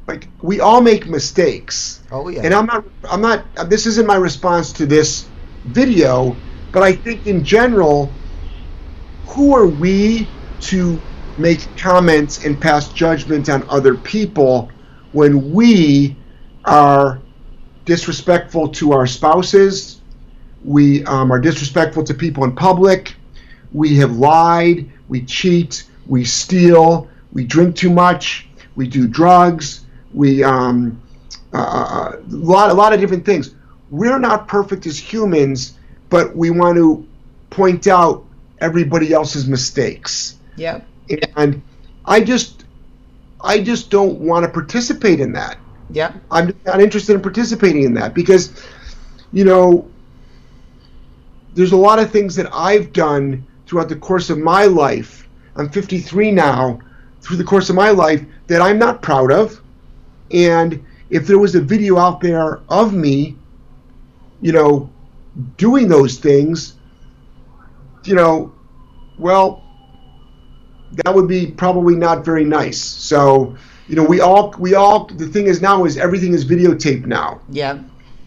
like we all make mistakes. Oh yeah. And I'm not, I'm not, this isn't my response to this video, but I think in general, who are we to make comments and pass judgment on other people when we are disrespectful to our spouses, we um, are disrespectful to people in public, we have lied, we cheat, we steal, we drink too much, we do drugs, we um, uh, a lot a lot of different things. We're not perfect as humans, but we want to point out everybody else's mistakes. Yep. And I just I just don't want to participate in that. Yep. I'm not interested in participating in that because, you know, there's a lot of things that I've done throughout the course of my life. I'm 53 now, through the course of my life, that I'm not proud of. And if there was a video out there of me, you know, doing those things, you know, well, that would be probably not very nice. So, you know, we all we all the thing is now is everything is videotaped now. Yeah.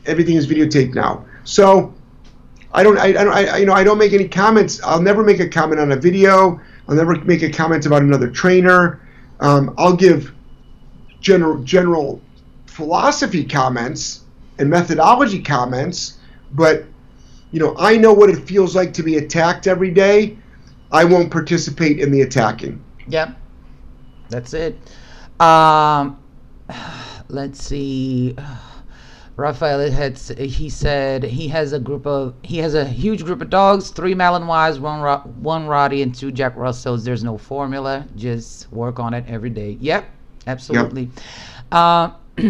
Everything is videotaped now. So, I don't I, I don't I, you know I don't make any comments. I'll never make a comment on a video. I'll never make a comment about another trainer. Um, I'll give general general philosophy comments and methodology comments, but you know I know what it feels like to be attacked every day. I won't participate in the attacking. Yep. That's it. Um, let's see. Raphael had he said he has a group of he has a huge group of dogs, three Malinois, one one Rottie, and two Jack Russells. There's no formula, just work on it every day. Yep, absolutely. Uh,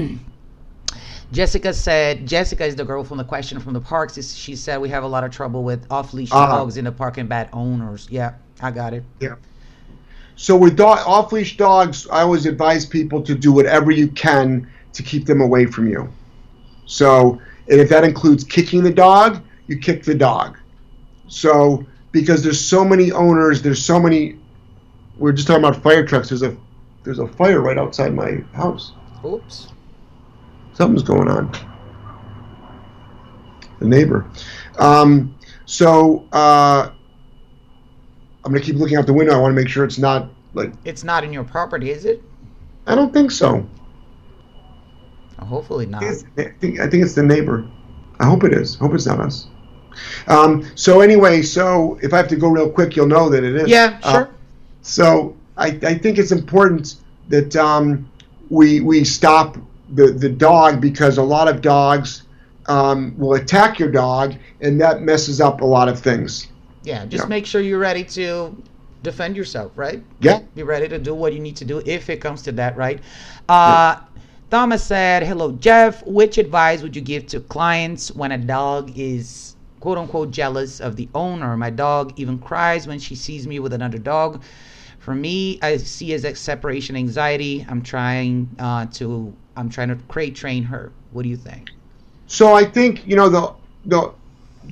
Jessica said Jessica is the girl from the question from the parks. She said we have a lot of trouble with off leash Ah. dogs in the park and bad owners. Yeah, I got it. Yeah. So with dog, off-leash dogs, I always advise people to do whatever you can to keep them away from you. So, and if that includes kicking the dog, you kick the dog. So because there's so many owners, there's so many. We're just talking about fire trucks. There's a there's a fire right outside my house. Oops. Something's going on. The neighbor. Um, so uh, I'm gonna keep looking out the window. I want to make sure it's not like. It's not in your property, is it? I don't think so. Hopefully not. I think, I think it's the neighbor. I hope it is. Hope it's not us. Um, so anyway, so if I have to go real quick, you'll know that it is. Yeah, Uh, sure. so I, I think it's important that um, we we stop the the dog because a lot of dogs um, will attack your dog, and that messes up a lot of things. yeah, just yeah. make sure you're ready to defend yourself, right? Yeah. Be ready to do what you need to do if it comes to that, right? Uh, Thomas said, Hello, Jeff. Which advice would you give to clients when a dog is quote unquote jealous of the owner? My dog even cries when she sees me with another dog. For me, I see as a separation anxiety. I'm trying uh, to I'm trying to crate train her. What do you think? So I think you know the the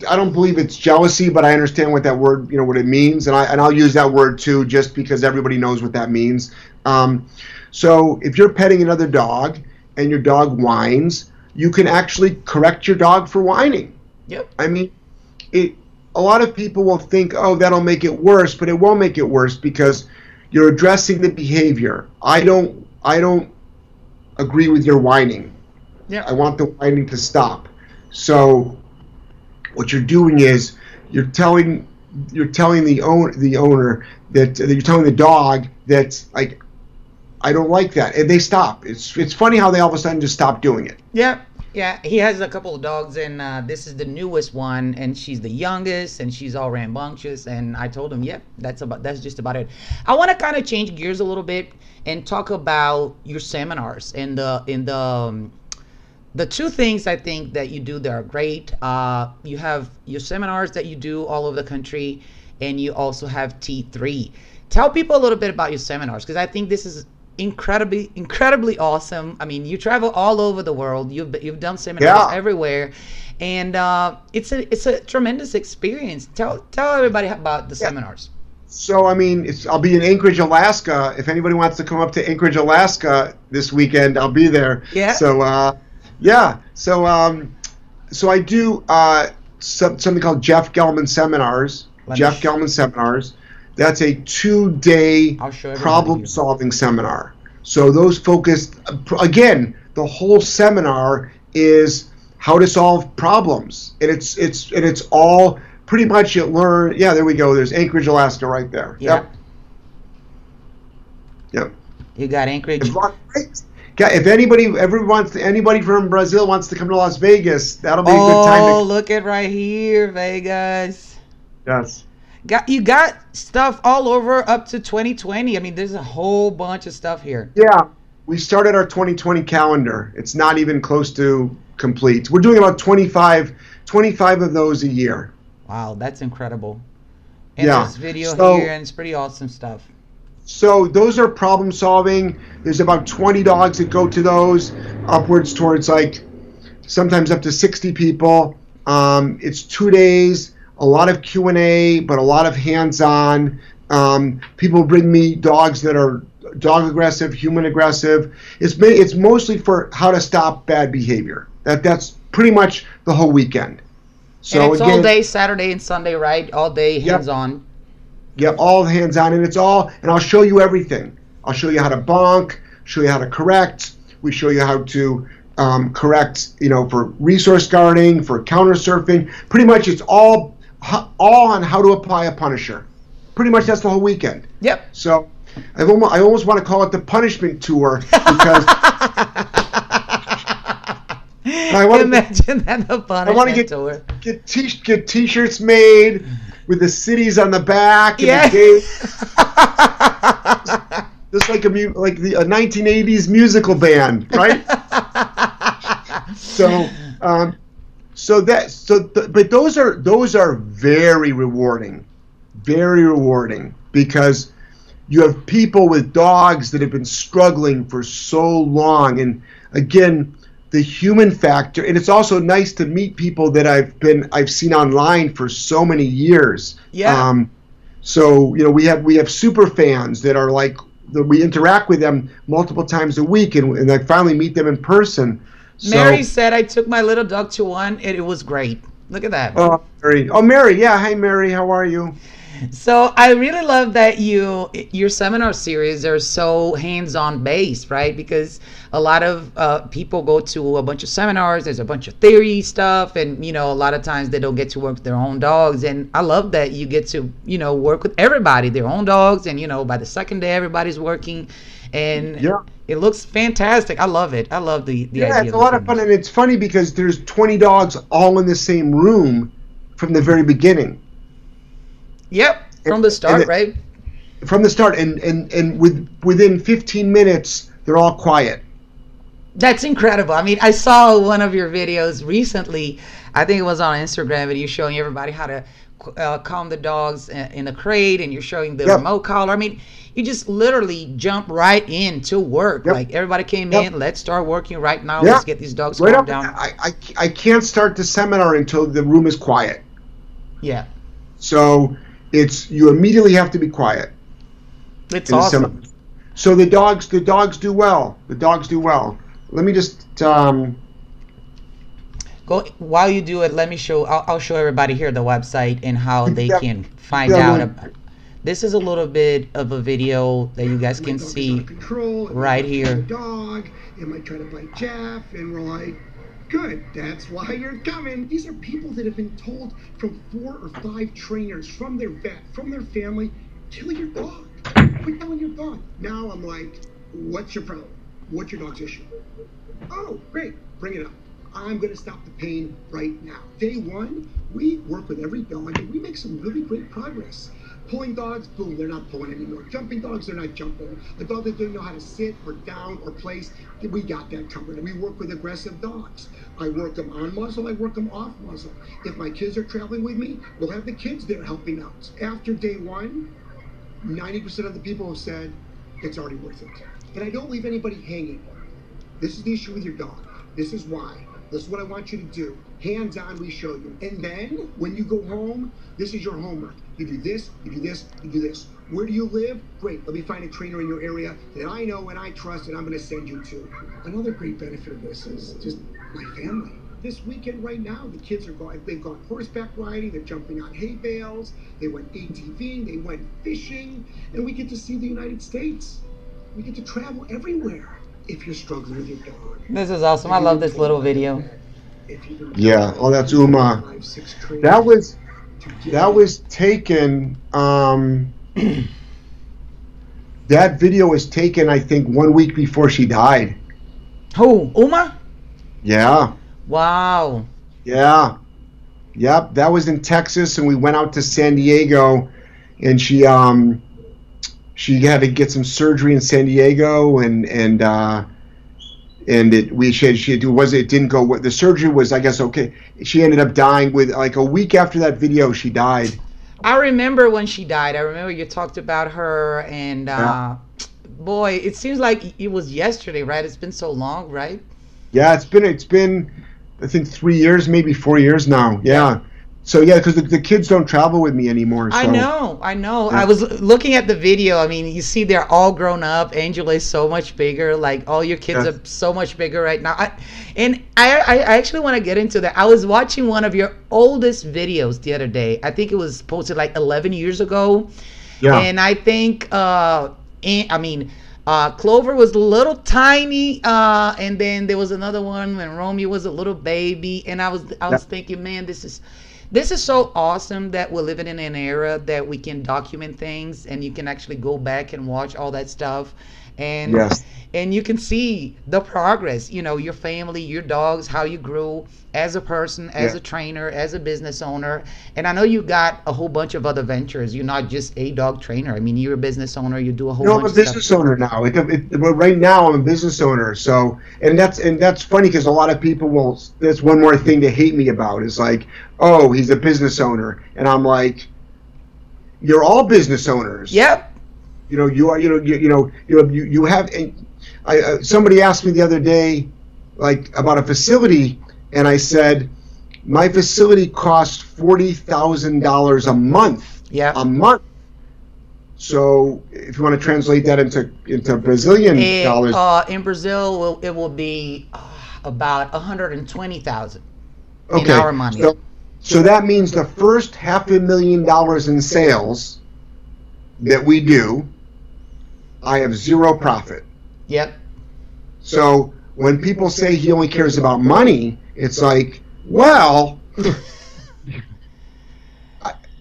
I don't believe it's jealousy, but I understand what that word you know what it means, and I and I'll use that word too, just because everybody knows what that means. Um, so if you're petting another dog and your dog whines, you can actually correct your dog for whining. Yep. I mean, it. A lot of people will think, oh, that'll make it worse, but it won't make it worse because you're addressing the behavior. I don't. I don't agree with your whining. Yeah. I want the whining to stop. So what you're doing is you're telling you're telling the own the owner that, that you're telling the dog that like I don't like that, and they stop. It's it's funny how they all of a sudden just stop doing it. Yeah, yeah. He has a couple of dogs, and uh, this is the newest one, and she's the youngest, and she's all rambunctious. And I told him, "Yep, that's about that's just about it." I want to kind of change gears a little bit and talk about your seminars and the in the um, the two things I think that you do that are great. Uh, you have your seminars that you do all over the country, and you also have T3. Tell people a little bit about your seminars because I think this is incredibly incredibly awesome. I mean, you travel all over the world. You've you've done seminars Yeah. everywhere, and uh, it's a it's a tremendous experience. Tell tell everybody about the seminars. So I mean, it's, I'll be in Anchorage, Alaska. If anybody wants to come up to Anchorage, Alaska this weekend, I'll be there. Yeah. So uh, yeah. So um, so I do uh, some, something called Jeff Gellman seminars. Let Jeff Gellman seminars. That's a two-day I'll show everybody here. problem-solving seminar. So those focused again. The whole seminar is how to solve problems, and it's it's and it's all pretty much you learn. Yeah, there we go. There's Anchorage, Alaska, right there. Yeah. Yep. Yep. You got Anchorage. If, if anybody ever wants to, anybody from Brazil wants to come to Las Vegas, that'll be a good time. Oh, To, look at right here, Vegas. yes. Got you got stuff all over up to 2020. I mean, there's a whole bunch of stuff here. Yeah, we started our 2020 calendar. It's not even close to complete. We're doing about 25, 25 of those a year. Wow, that's incredible. And Yeah, there's video so- here, and it's pretty awesome stuff. So those are problem solving. There's about 20 dogs that go to those, upwards towards like sometimes up to 60 people. Um, it's two days, a lot of Q and A, but a lot of hands-on. Um, people bring me dogs that are dog aggressive, human aggressive. It's it's mostly for how to stop bad behavior. That that's pretty much the whole weekend. So and it's all day Saturday and Sunday, right? All day Yep. hands on. Yep, all hands on, and it's all, and I'll show you everything. I'll show you how to bonk, show you how to correct. We show you how to um, correct, you know, for resource guarding, for counter surfing. Pretty much, it's all all on how to apply a punisher. Pretty much, that's the whole weekend. Yep. So, I almost, I almost want to call it the punishment tour because I wanna- Imagine that the punishment wanna get- tour. get t get t-shirts made with the cities on the back and Yeah. the dates. just like a mu- like the a 1980s musical band, right? so, um, so that so th- but those are those are very rewarding, very rewarding because you have people with dogs that have been struggling for so long, and again, the human factor, and it's also nice to meet people that I've been I've seen online for so many years. Yeah. Um, so you know we have we have super fans that are like that we interact with them multiple times a week, and, and I finally meet them in person. So, Mary said I took my little dog to one, and it was great. Look at that. Oh, Mary. Oh, Mary. Yeah. Hi, Mary. How are you? So I really love that you your seminar series are so hands-on based, right? Because a lot of uh, people go to a bunch of seminars. There's a bunch of theory stuff, and you know, a lot of times they don't get to work with their own dogs. And I love that you get to you know work with everybody, their own dogs, and you know, by the second day, everybody's working, and Yeah. It looks fantastic. I love it. I love the the Yeah, it's a lot of fun, and it's funny because there's 20 dogs all in the same room from the very beginning, Yep, from the start, and it- right? from the start, and and and with within 15 minutes they're all quiet. That's incredible. I mean, I saw one of your videos recently. I think it was on Instagram, and you're showing everybody how to uh, calm the dogs in a crate, and you're showing the Yep. remote collar. I mean, you just literally jump right into work. Yep. Like everybody came Yep. in, let's start working right now. Let's get these dogs Right calmed down. I, I I can't start the seminar until the room is quiet. Yeah, So it's you immediately have to be quiet. it's in the awesome. So the dogs the dogs do well. The dogs do well. Let me just um, Go while you do it. Let me show. I'll, I'll show everybody here the website and how they Yeah. can find Yeah, out. About, this is a little bit of a video that you guys can see. control. Right here. Dog. It might try to bite Jeff, and we're like, good. That's why you're coming. These are people that have been told from four or five trainers, from their vet, from their family, kill your dog. Quit killing your dog. Now I'm like, what's your problem? What's your dog's issue? Oh, great. Bring it up. I'm going to stop the pain right now. Day one, we work with every dog and we make some really great progress. Pulling dogs, boom, they're not pulling anymore. Jumping dogs, they're not jumping. A dog that doesn't know how to sit or down or place, we got that covered. And we work with aggressive dogs. I work them on muzzle, I work them off muzzle. If my kids are traveling with me, we'll have the kids there helping out. After day one, 90% of the people have said it's already worth it. And I don't leave anybody hanging. This is the issue with your dog. This is why. This is what I want you to do. Hands on, we show you. And then when you go home, this is your homework. You do this, you do this, you do this. Where do you live? Great. Let me find a trainer in your area that I know and I trust and I'm going to send you to. Another great benefit of this is just my family. This weekend, right now, the kids are going. They've gone horseback riding. They're jumping on hay bales. They went ATVing. They went fishing, and we get to see the United States. We get to travel everywhere. If you're struggling with your dog, This is awesome. I love this little video. if you've been Yeah, oh, that's Uma. Five, six trainers that was that was taken. Um, that video was taken, I think, one week before she died. Who? Uma? Yeah, Wow. yeah, yep. That was in Texas, and we went out to San Diego, and she um, she had to get some surgery in San Diego, and and uh, and it we she had, she had, was it didn't go. The surgery was, I guess, okay. She ended up dying with like a week after that video. She died. I remember when she died. I remember you talked about her, and uh, boy, it seems like it was yesterday, right? It's been so long, right? Yeah, it's been it's been I think three years, maybe four years now. Yeah. So yeah, because the, the kids don't travel with me anymore. So. I know, I know. Yeah. I was looking at the video. I mean, you see, they're all grown up. Angela is so much bigger. Like all your kids are so much bigger right now. I, and I, I actually want to get into that. I was watching one of your oldest videos the other day. I think it was posted like 11 years ago. Yeah. And I think, uh, and, I mean, uh, Clover was a little tiny, uh, and then there was another one when Romeo was a little baby, and I was I was Yeah. thinking, man, this is this is so awesome that we're living in an era that we can document things, and you can actually go back and watch all that stuff, and Yes. and you can see the progress. You know, your family, your dogs, how you grew as a person, as Yeah. a trainer, as a business owner, and I know you got a whole bunch of other ventures. You're not just a dog trainer. I mean, you're a business owner. You do a whole No, I'm a business stuff. owner now. It, it, right now, I'm a business owner. So, and that's and that's funny because a lot of people will. That's one more thing to hate me about is like, oh, he's a business owner, and I'm like, you're all business owners. Yep. You know, you are. You know, you, you know, you know, you, you have. And I, uh, somebody asked me the other day, like about a facility, and I said, my facility costs forty thousand dollars a month. Yeah. A month. So if you want to translate that into into Brazilian Eh, dollars, uh, in Brazil, will, it will be uh, about 120,000 in our money. So, so that means the first half a million dollars in sales that we do, I have zero profit. Yep. So when people say he only cares about money, it's like, well,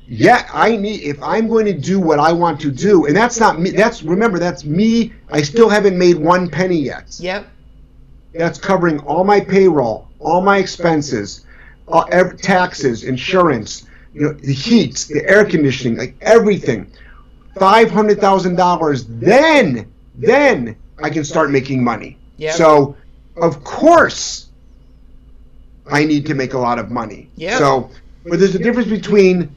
yeah, I need if I'm going to do what I want to do, and that's not me. That's remember, that's me. I still haven't made one penny yet. Yep. That's covering all my payroll, all my expenses, uh, ev- taxes, insurance, you know, the heat, the air conditioning, like everything. Five hundred thousand dollars. Then, then I can start making money. Yep. So, of course, I need to make a lot of money. Yep. So, but there's a difference between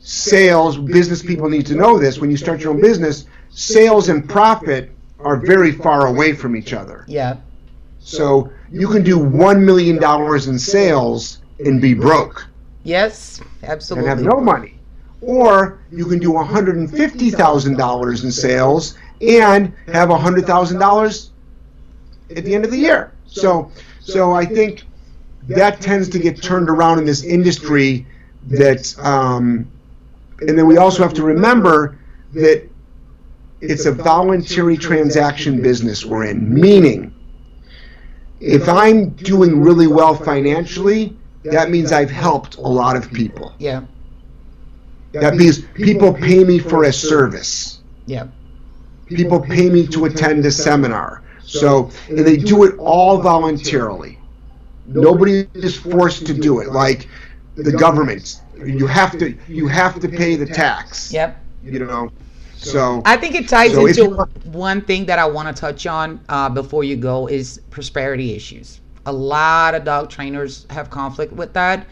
sales. Business people need to know this. When you start your own business, sales and profit are very far away from each other. Yeah. So you can do one million dollars in sales and be broke Yes. Absolutely. And have no money, or you can do one hundred and fifty thousand dollars in sales and have hundred thousand dollars at the end of the year. So, so I think that tends to get turned around in this industry. That, um, and then we also have to remember that it's a voluntary transaction business we're in, meaning if I'm doing really well financially, that means I've helped a lot of people. Yeah. That means people pay me for a service. Yeah. People pay me to attend a seminar. So, and they do it all voluntarily. Nobody is forced to do it. Like the government, you have to you have to pay the tax. Yep. You know. So I think it ties So into one thing that I want to touch on uh, before you go is prosperity issues. A lot of dog trainers have conflict with that.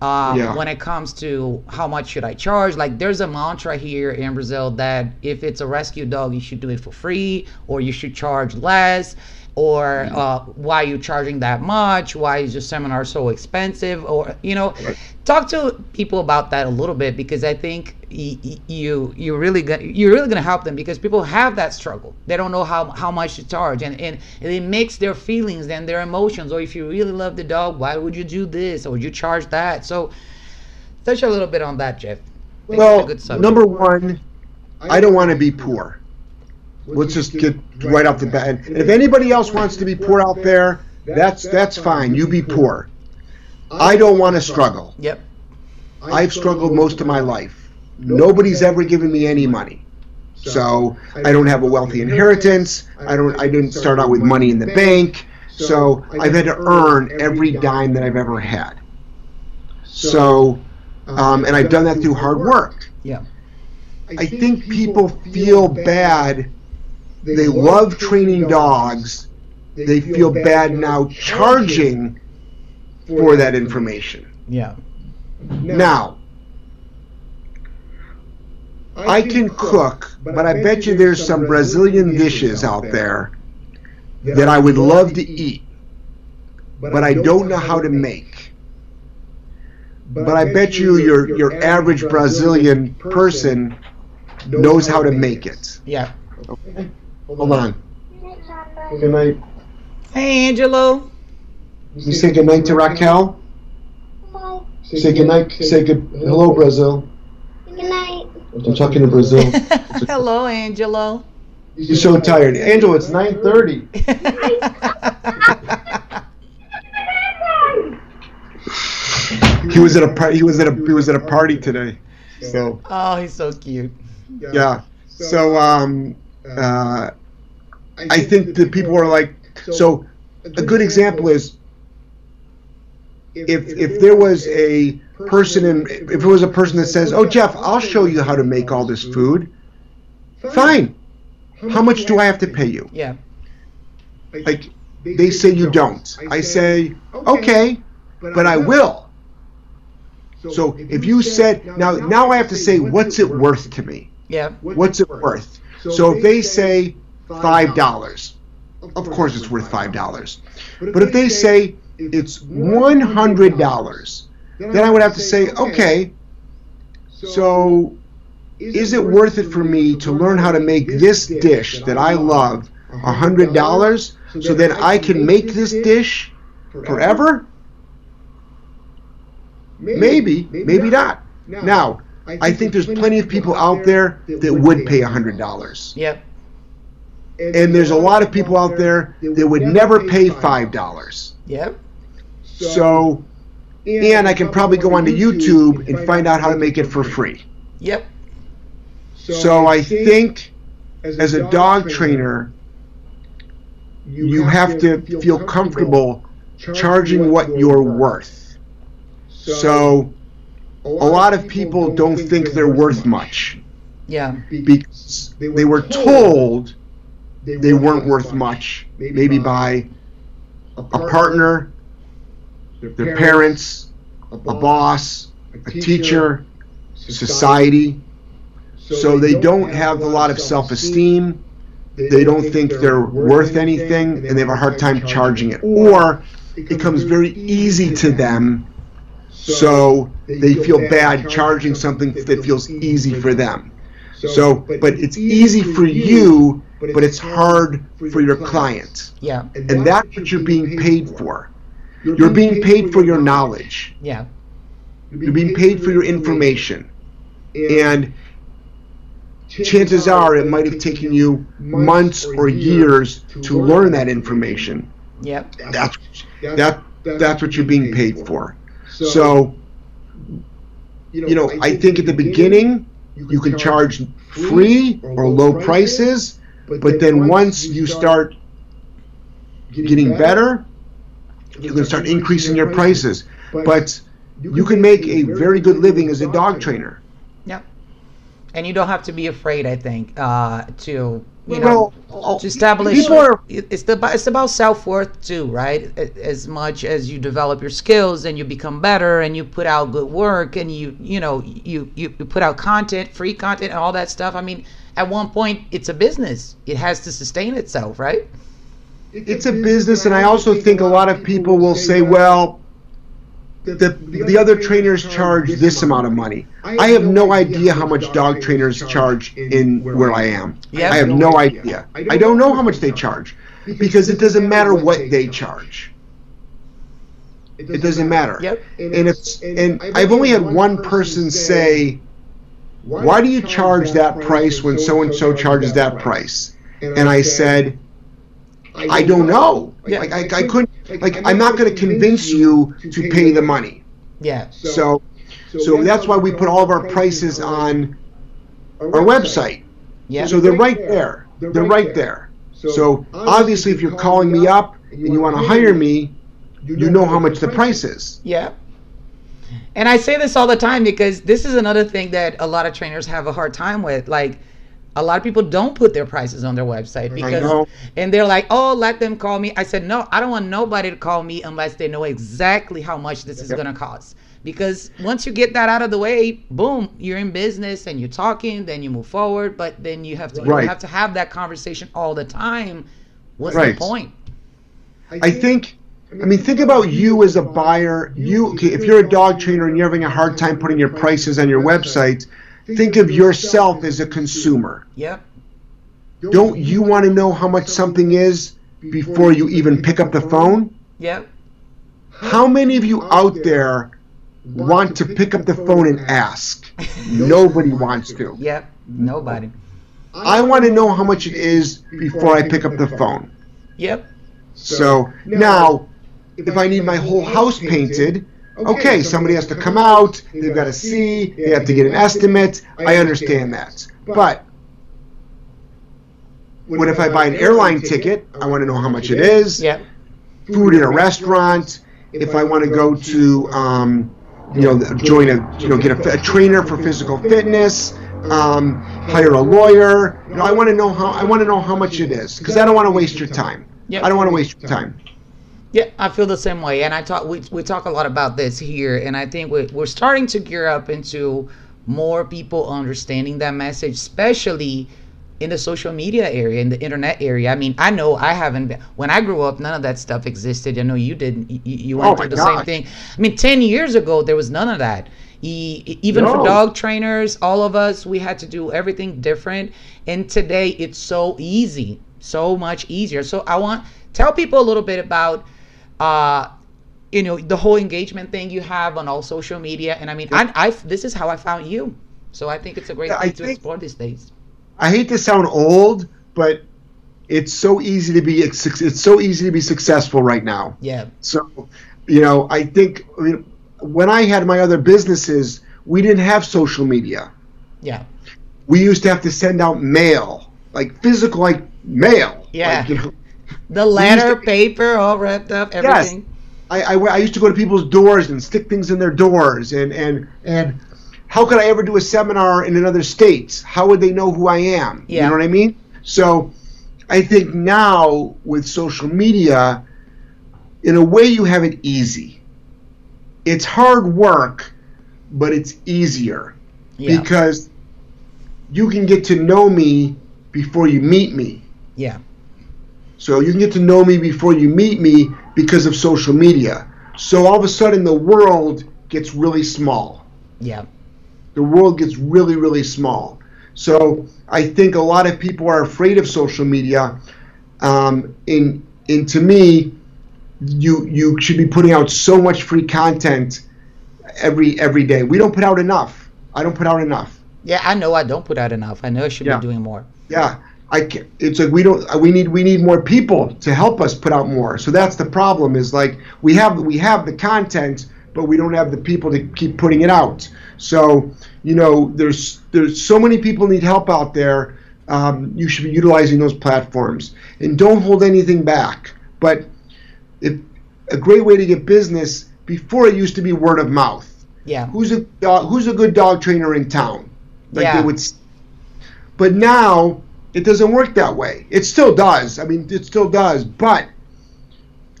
Um, Yeah. When it comes to how much should I charge, like there's a mantra here in Brazil that if it's a rescue dog, you should do it for free, or you should charge less, or uh, why are you charging that much? Why is your seminar so expensive? Or you know, talk to people about that a little bit because I think y- y- you you're really gonna you're really gonna help them because people have that struggle. They don't know how how much to charge, and and, it makes their feelings and their emotions. Or if you really love the dog, why would you do this or would you charge that? So touch a little bit on that, Jeff. I think it's a well, number one, I don't want to be poor. Let's just get right off the bat. And if anybody else wants to be poor out there, that's that's fine. You be poor. I don't want to struggle. Yep. I've struggled most of my life. Nobody's ever given me any money. So I don't have a wealthy inheritance. I don't I didn't start out with money in the bank. So I've had to earn every dime that I've ever had. So um, and I've done that through hard work. Yeah. I think people feel bad. They love training dogs. They feel bad now charging for that information. Yeah. Now, I can cook, but I bet you there's some Brazilian dishes out there that I would love to eat, but I don't know how to make. But I bet you your your average Brazilian person knows how to make it. Yeah. Hold on. Good night. Hey, Angelo. You say good night to Raquel. Say good night. Say good. Hello, Brazil. Good night. I'm talking to Brazil. Hello, Angelo. You're so tired, Angelo. It's 9:30. He was at a par- he was at a he was at a party today. So oh, he's so cute. yeah. So um uh I think that people are like so a good example is if if there was a person in if there was a person that says, "Oh Jeff, I'll show you how to make all this food." Fine. How much do I have to pay you? Yeah. Like they say you don't. I say, "Okay, but I will." So if you said now now I have to say what's it worth to me? Yeah. What's it worth? So if they say five dollars, of course it's worth five dollars. But if they say it's one hundred dollars, then I would have to say, okay, so is it worth it for me to learn how to make this dish that I love a hundred dollars so that I can make this dish forever? Maybe, maybe not. Now, I think there's plenty of people out there that would pay a hundred dollars. Yep. And there's a lot of people out there that would never pay five dollars. Yep. So, and I can probably go onto YouTube and find out how to make it for free. Yep. So I think as a dog trainer, you have to feel comfortable charging what you're worth. So a lot of people don't think they're worth much Yeah. because they were told they weren't worth much, maybe by a partner, their parents, a boss, a teacher, society. So they don't have a lot of self esteem. They don't think they're worth anything, and they have a hard time charging it. Or it comes very easy to them, so they feel bad charging something that feels easy for them. So, but it's easy for you, but it's hard for your client. Yeah. And that's what you're being paid for. You're being paid for your knowledge. Yeah. You're being paid for your information. And chances are it might have taken you months or years to learn that information. Yep. That's that that's what you're being paid for. So, you know, I think at the beginning you can charge free or low prices, but then once you start getting better, you can start increasing your prices. But you can make a very good living as a dog trainer. Yep. And you don't have to be afraid, I think, uh, to you know Well, to establish. are- It's the it's about self worth too, right? As much as you develop your skills and you become better and you put out good work and you you know you you, you put out content, free content, and all that stuff. I mean, at one point, it's a business. It has to sustain itself, right? it's a business, and I also think a lot of people will say, well, the, the other trainers charge this amount of money. I have no idea how much dog trainers charge in where I am. Yeah. I have no idea. I don't know how much they charge because it doesn't matter what they charge. It doesn't matter. Yep. And it's and I've only had one person say, "Why do you charge that price when so and so charges that price?" And I said, I don't know. Like I, I couldn't. Like I'm not going to convince you to pay the money. Yeah. So, so that's why we put all of our prices on our website. Yeah. So they're right there. They're right there. So obviously, if you're calling me up and you want to hire me, you know how much the price is. Yeah. And I say this all the time because this is another thing that a lot of trainers have a hard time with. Like, a lot of people don't put their prices on their website because, and they're like, "Oh, let them call me." I said, "No, I don't want nobody to call me unless they know exactly how much this is Yep. going to cost." Because once you get that out of the way, boom, you're in business and you're talking, then you move forward. But then you have to you have to have that conversation all the time. What's Right. the point? I think. I mean, think about you as a buyer. You, if you're a dog trainer and you're having a hard time putting your prices on your website, think of yourself as a consumer. Yep. Don't you want to know how much something is before you even pick up the phone? Yep. How many of you out there want to pick up the phone and ask? Nobody wants to. Yep. Nobody. I want to know how much it is before I pick up the phone. Yep. So now, if I need my whole house painted, okay, somebody has to come out, they've got to see, they have to get an estimate. I understand that. But what if I buy an airline ticket? I want to know how much it is. Yep. Food in a restaurant. If I want to go to, um, you know, join a, you know, get a, a trainer for physical fitness, um, hire a lawyer. You know, I want to know how I want to know how much it is because I don't want to waste your time. Yep. I don't want to waste your time. Yeah, I feel the same way, and I talk. We, we talk a lot about this here, and I think we're, we're starting to gear up into more people understanding that message, especially in the social media area, in the internet area. I mean, I know I haven't been, when I grew up, none of that stuff existed. I know you didn't. You, you went Oh, through the same thing. I mean, 10 years ago, there was none of that. E- even for dog trainers, all of us, we had to do everything different. And today, it's so easy, so much easier. So I want tell people a little bit about, uh, you know, the whole engagement thing you have on all social media. And I mean, I, I this is how I found you. So I think it's a great Yeah, I to think- explore these days. I hate to sound old, but it's so easy to be it's so easy to be successful right now. Yeah. So, you know, I think I mean, when I had my other businesses, we didn't have social media. Yeah. We used to have to send out mail, like physical, like mail. Yeah. Like, you know, The letter, to- paper, all wrapped up, everything. I, I, I used to go to people's doors and stick things in their doors and and and how could I ever do a seminar in another state? How would they know who I am? Yeah. You know what I mean? So I think now with social media, in a way you have it easy. It's hard work, but it's easier Yeah. because you can get to know me before you meet me. Yeah. So you can get to know me before you meet me because of social media. So all of a sudden the world gets really small. Yeah. The world gets really, really small. So I think a lot of people are afraid of social media. Um, and, and to me, you you should be putting out so much free content every every day. We don't put out enough. I don't put out enough. Yeah, I know I don't put out enough. I know I should Yeah. be doing more. Yeah, I ca it's like we don't we need we need more people to help us put out more. So that's the problem is like we have we have the content, but we don't have the people to keep putting it out. So you know there's there's so many people need help out there. Um, you should be utilizing those platforms and don't hold anything back. But if a great way to get business before it used to be word of mouth. Yeah. Who's a dog, who's a good dog trainer in town? Like Yeah. they would. But now it doesn't work that way. It still does. I mean, it still does. But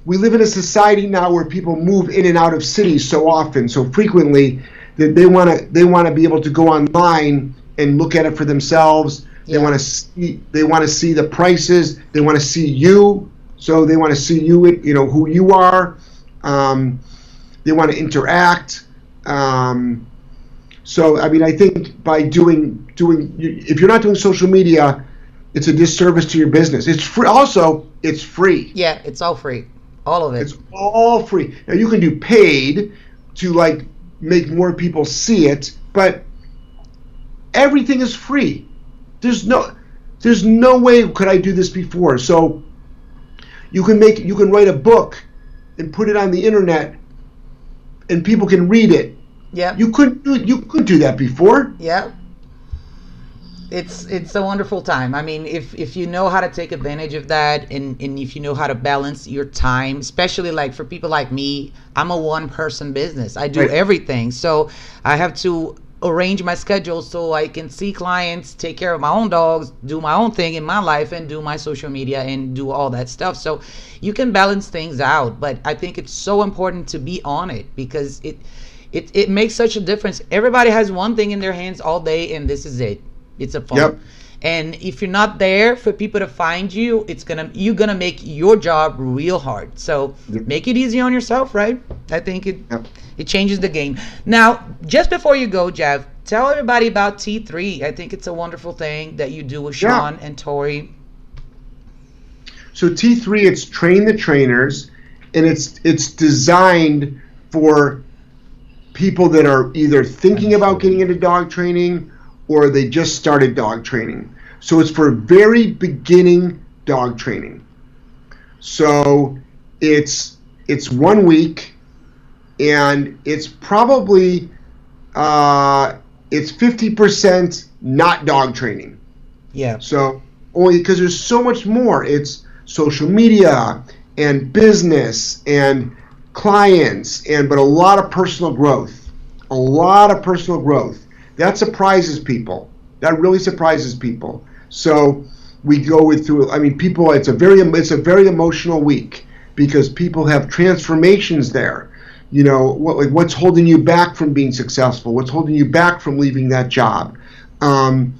we live in a society now where people move in and out of cities so often, so frequently that they want to they want to be able to go online and look at it for themselves. They want to see they want to see the prices. They want to see you. So they want to see you. It you know who you are. Um, they want to interact. Um, so I mean, I think by doing doing if you're not doing social media, it's a disservice to your business. It's free. Also, it's free. Yeah, it's all free. All of it. It's all free. Now you can do paid to like make more people see it, but everything is free. There's no there's no way could I do this before. So you can make you can write a book and put it on the internet and people can read it. yeah. You couldn't do you couldn't do that before. Yeah. It's it's a wonderful time. I mean, if if you know how to take advantage of that and, and if you know how to balance your time, especially like for people like me, I'm a one person business. I do Right. everything. So I have to arrange my schedule so I can see clients, take care of my own dogs, do my own thing in my life and do my social media and do all that stuff. So you can balance things out, but I think it's so important to be on it because it it, it makes such a difference. Everybody has one thing in their hands all day, and this is it. It's a phone. Yep. And if you're not there for people to find you, it's gonna you're gonna make your job real hard. So Yep. make it easy on yourself, right? I think it Yep. it changes the game. Now, just before you go, Jeff, tell everybody about T3. I think it's a wonderful thing that you do with Yeah. Sean and Tori. So T3, it's train the trainers, and it's it's designed for people that are either thinking about getting into dog training or they just started dog training. So it's for very beginning dog training. So it's it's one week, and it's probably uh, it's fifty percent not dog training. Yeah. So only because there's so much more. It's social media and business and clients and but a lot of personal growth. A lot of personal growth. That surprises people. That really surprises people. So we go through I mean people it's a very it's a very emotional week because people have transformations there. You know, what like what's holding you back from being successful? What's holding you back from leaving that job? Um,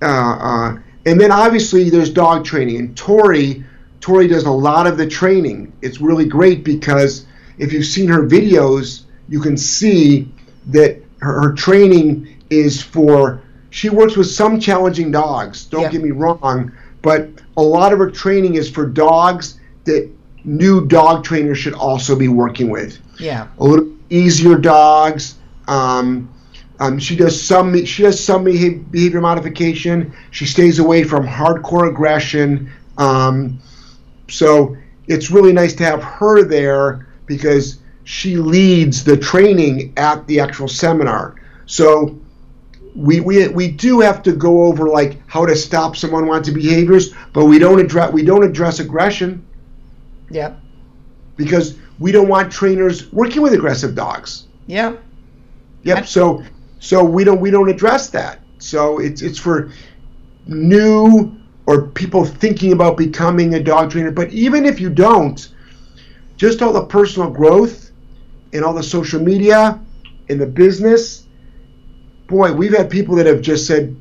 uh, uh, and then obviously there's dog training, and Tori Tori does a lot of the training. It's really great because if you've seen her videos, you can see that her, her training is for. She works with some challenging dogs. Don't Yeah. get me wrong, but a lot of her training is for dogs that new dog trainers should also be working with Yeah. a little easier dogs. Um, um, she does some she does some behavior, behavior modification. She stays away from hardcore aggression. Um, so it's really nice to have her there because she leads the training at the actual seminar. So we, we, we do have to go over like how to stop someone wanting behaviors, but we don't address we don't address aggression Yep. because we don't want trainers working with aggressive dogs. Yep. Yep. So so we don't we don't address that. So it's it's for new or people thinking about becoming a dog trainer. But even if you don't, just all the personal growth and all the social media and the business. Boy, we've had people that have just said,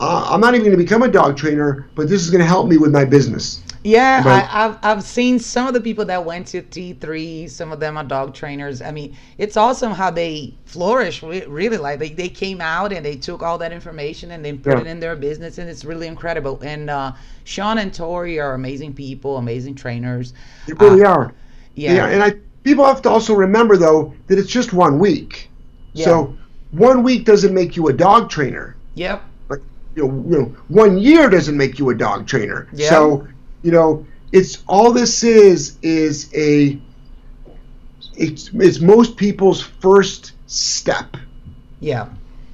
uh, "I'm not even going to become a dog trainer, but this is going to help me with my business." Yeah. I, I've I've seen some of the people that went to T three. Some of them are dog trainers. I mean, it's awesome how they flourish. Really, like they, they came out and they took all that information and they put Yeah. it in their business, and it's really incredible. And uh, Sean and Tori are amazing people, amazing trainers. They really Uh, are. Yeah, Yeah, and I people have to also remember though that it's just one week. Yeah. So one week doesn't make you a dog trainer. yep, Like you know, you know, one year doesn't make you a dog trainer. Yeah. So you know, it's all this is is a it's it's most people's first step. yeah,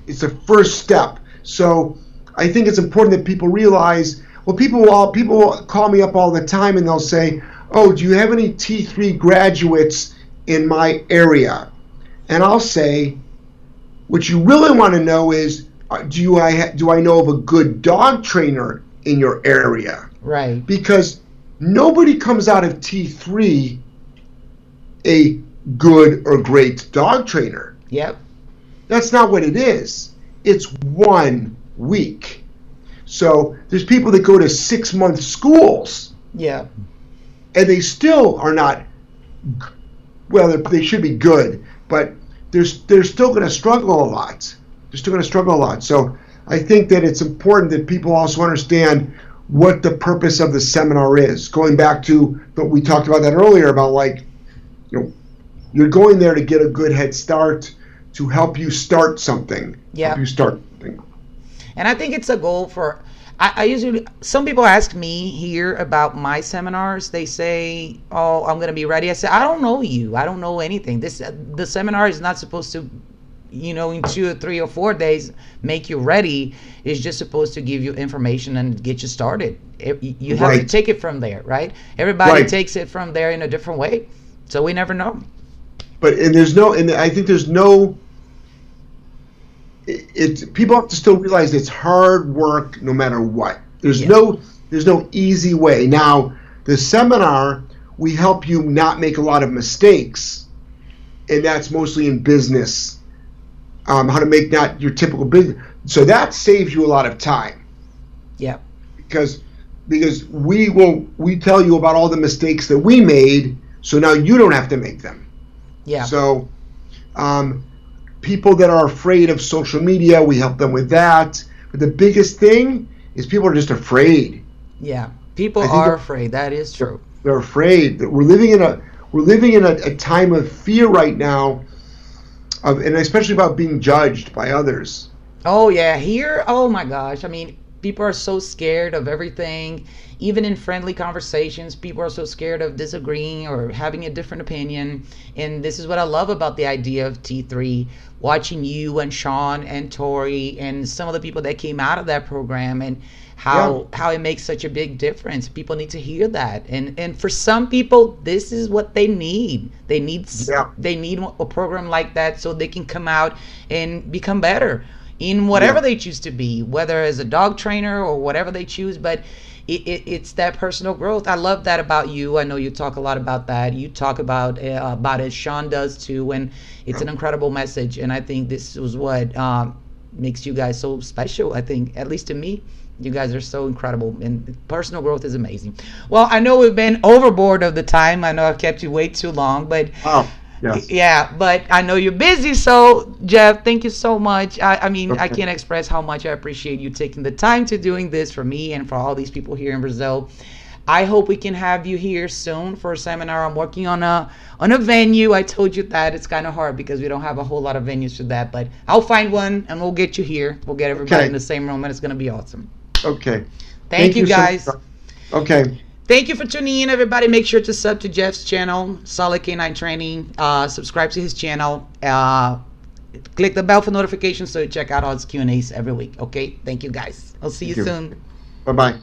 It's a first step. So I think it's important that people realize. Well, people will all, people will call me up all the time and they'll say, "Oh, do you have any T3 graduates in my area?" And I'll say, "What you really want to know is, uh, do you I ha- do I know of a good dog trainer in your area?" right, because nobody comes out of T3 a good or great dog trainer. yep, That's not what it is. It's one week. So there's people that go to six month schools yeah, and they still are not, well, they should be good, but they're, they're still going to struggle a lot. They're still going to struggle a lot. So I think that it's important that people also understand what the purpose of the seminar is. Going back to what we talked about that earlier about like, you know, you're going there to get a good head start to help you start something. Yeah. Help you start something. And I think it's a goal for. I, I usually some people ask me here about my seminars. They say, "Oh, I'm going to be ready." I say, "I don't know you. I don't know anything. This the seminar is not supposed to, you know, in two or three or four days make you ready. It's just supposed to give you information and get you started. It- you have to take it from there, right? Everybody Right. takes it from there in a different way, so we never know. but and there's no and I think there's no it, it's people have to still realize it's hard work no matter what. There's Yeah. no there's no easy way. Now, the seminar we help you not make a lot of mistakes, and that's mostly in business. Um, how to make not your typical business. So that saves you a lot of time Yeah, because because we will we tell you about all the mistakes that we made, so now you don't have to make them. yeah, So, um, people that are afraid of social media, we help them with that. But the biggest thing is people are just afraid. yeah. People are afraid. That is true. They're afraid that we're living in a we're living in a, a time of fear right now, of and especially about being judged by others. Oh yeah, here. Oh my gosh. I mean, people are so scared of everything. Even in friendly conversations, people are so scared of disagreeing or having a different opinion. And this is what I love about the idea of T3. Watching you and Sean and Tori and some of the people that came out of that program and how how it makes such a big difference. People need to hear that. And and for some people, this is what they need. They need Yeah. they need a program like that so they can come out and become better in whatever Yeah. they choose to be, whether as a dog trainer or whatever they choose. But it, it, it's that personal growth. I love that about you. I know you talk a lot about that. You talk about uh, about it. Sean does too, and it's an incredible message. And I think this was what um, makes you guys so special. I think, at least to me, You guys are so incredible, and personal growth is amazing. Well, I know we've been overboard of the time. I know I've kept you way too long, but yes. yeah, but I know you're busy. So, Jeff, thank you so much. I, I mean, I can't express how much I appreciate you taking the time to doing this for me and for all these people here in Brazil. I hope we can have you here soon for a seminar. I'm working on a on a venue. I told you that it's kind of hard because we don't have a whole lot of venues for that, but I'll find one and we'll get you here. We'll get everybody Okay. in the same room and it's going to be awesome. Okay. Thank, you so guys. much. Okay. Thank you for tuning in, everybody. Make sure to sub to Jeff's channel, Solid K9 Training. Uh, subscribe to his channel. Uh, click the bell for notifications so you check out all his Q and A's every week. Okay. Thank you, guys. I'll see you you. soon. Bye bye.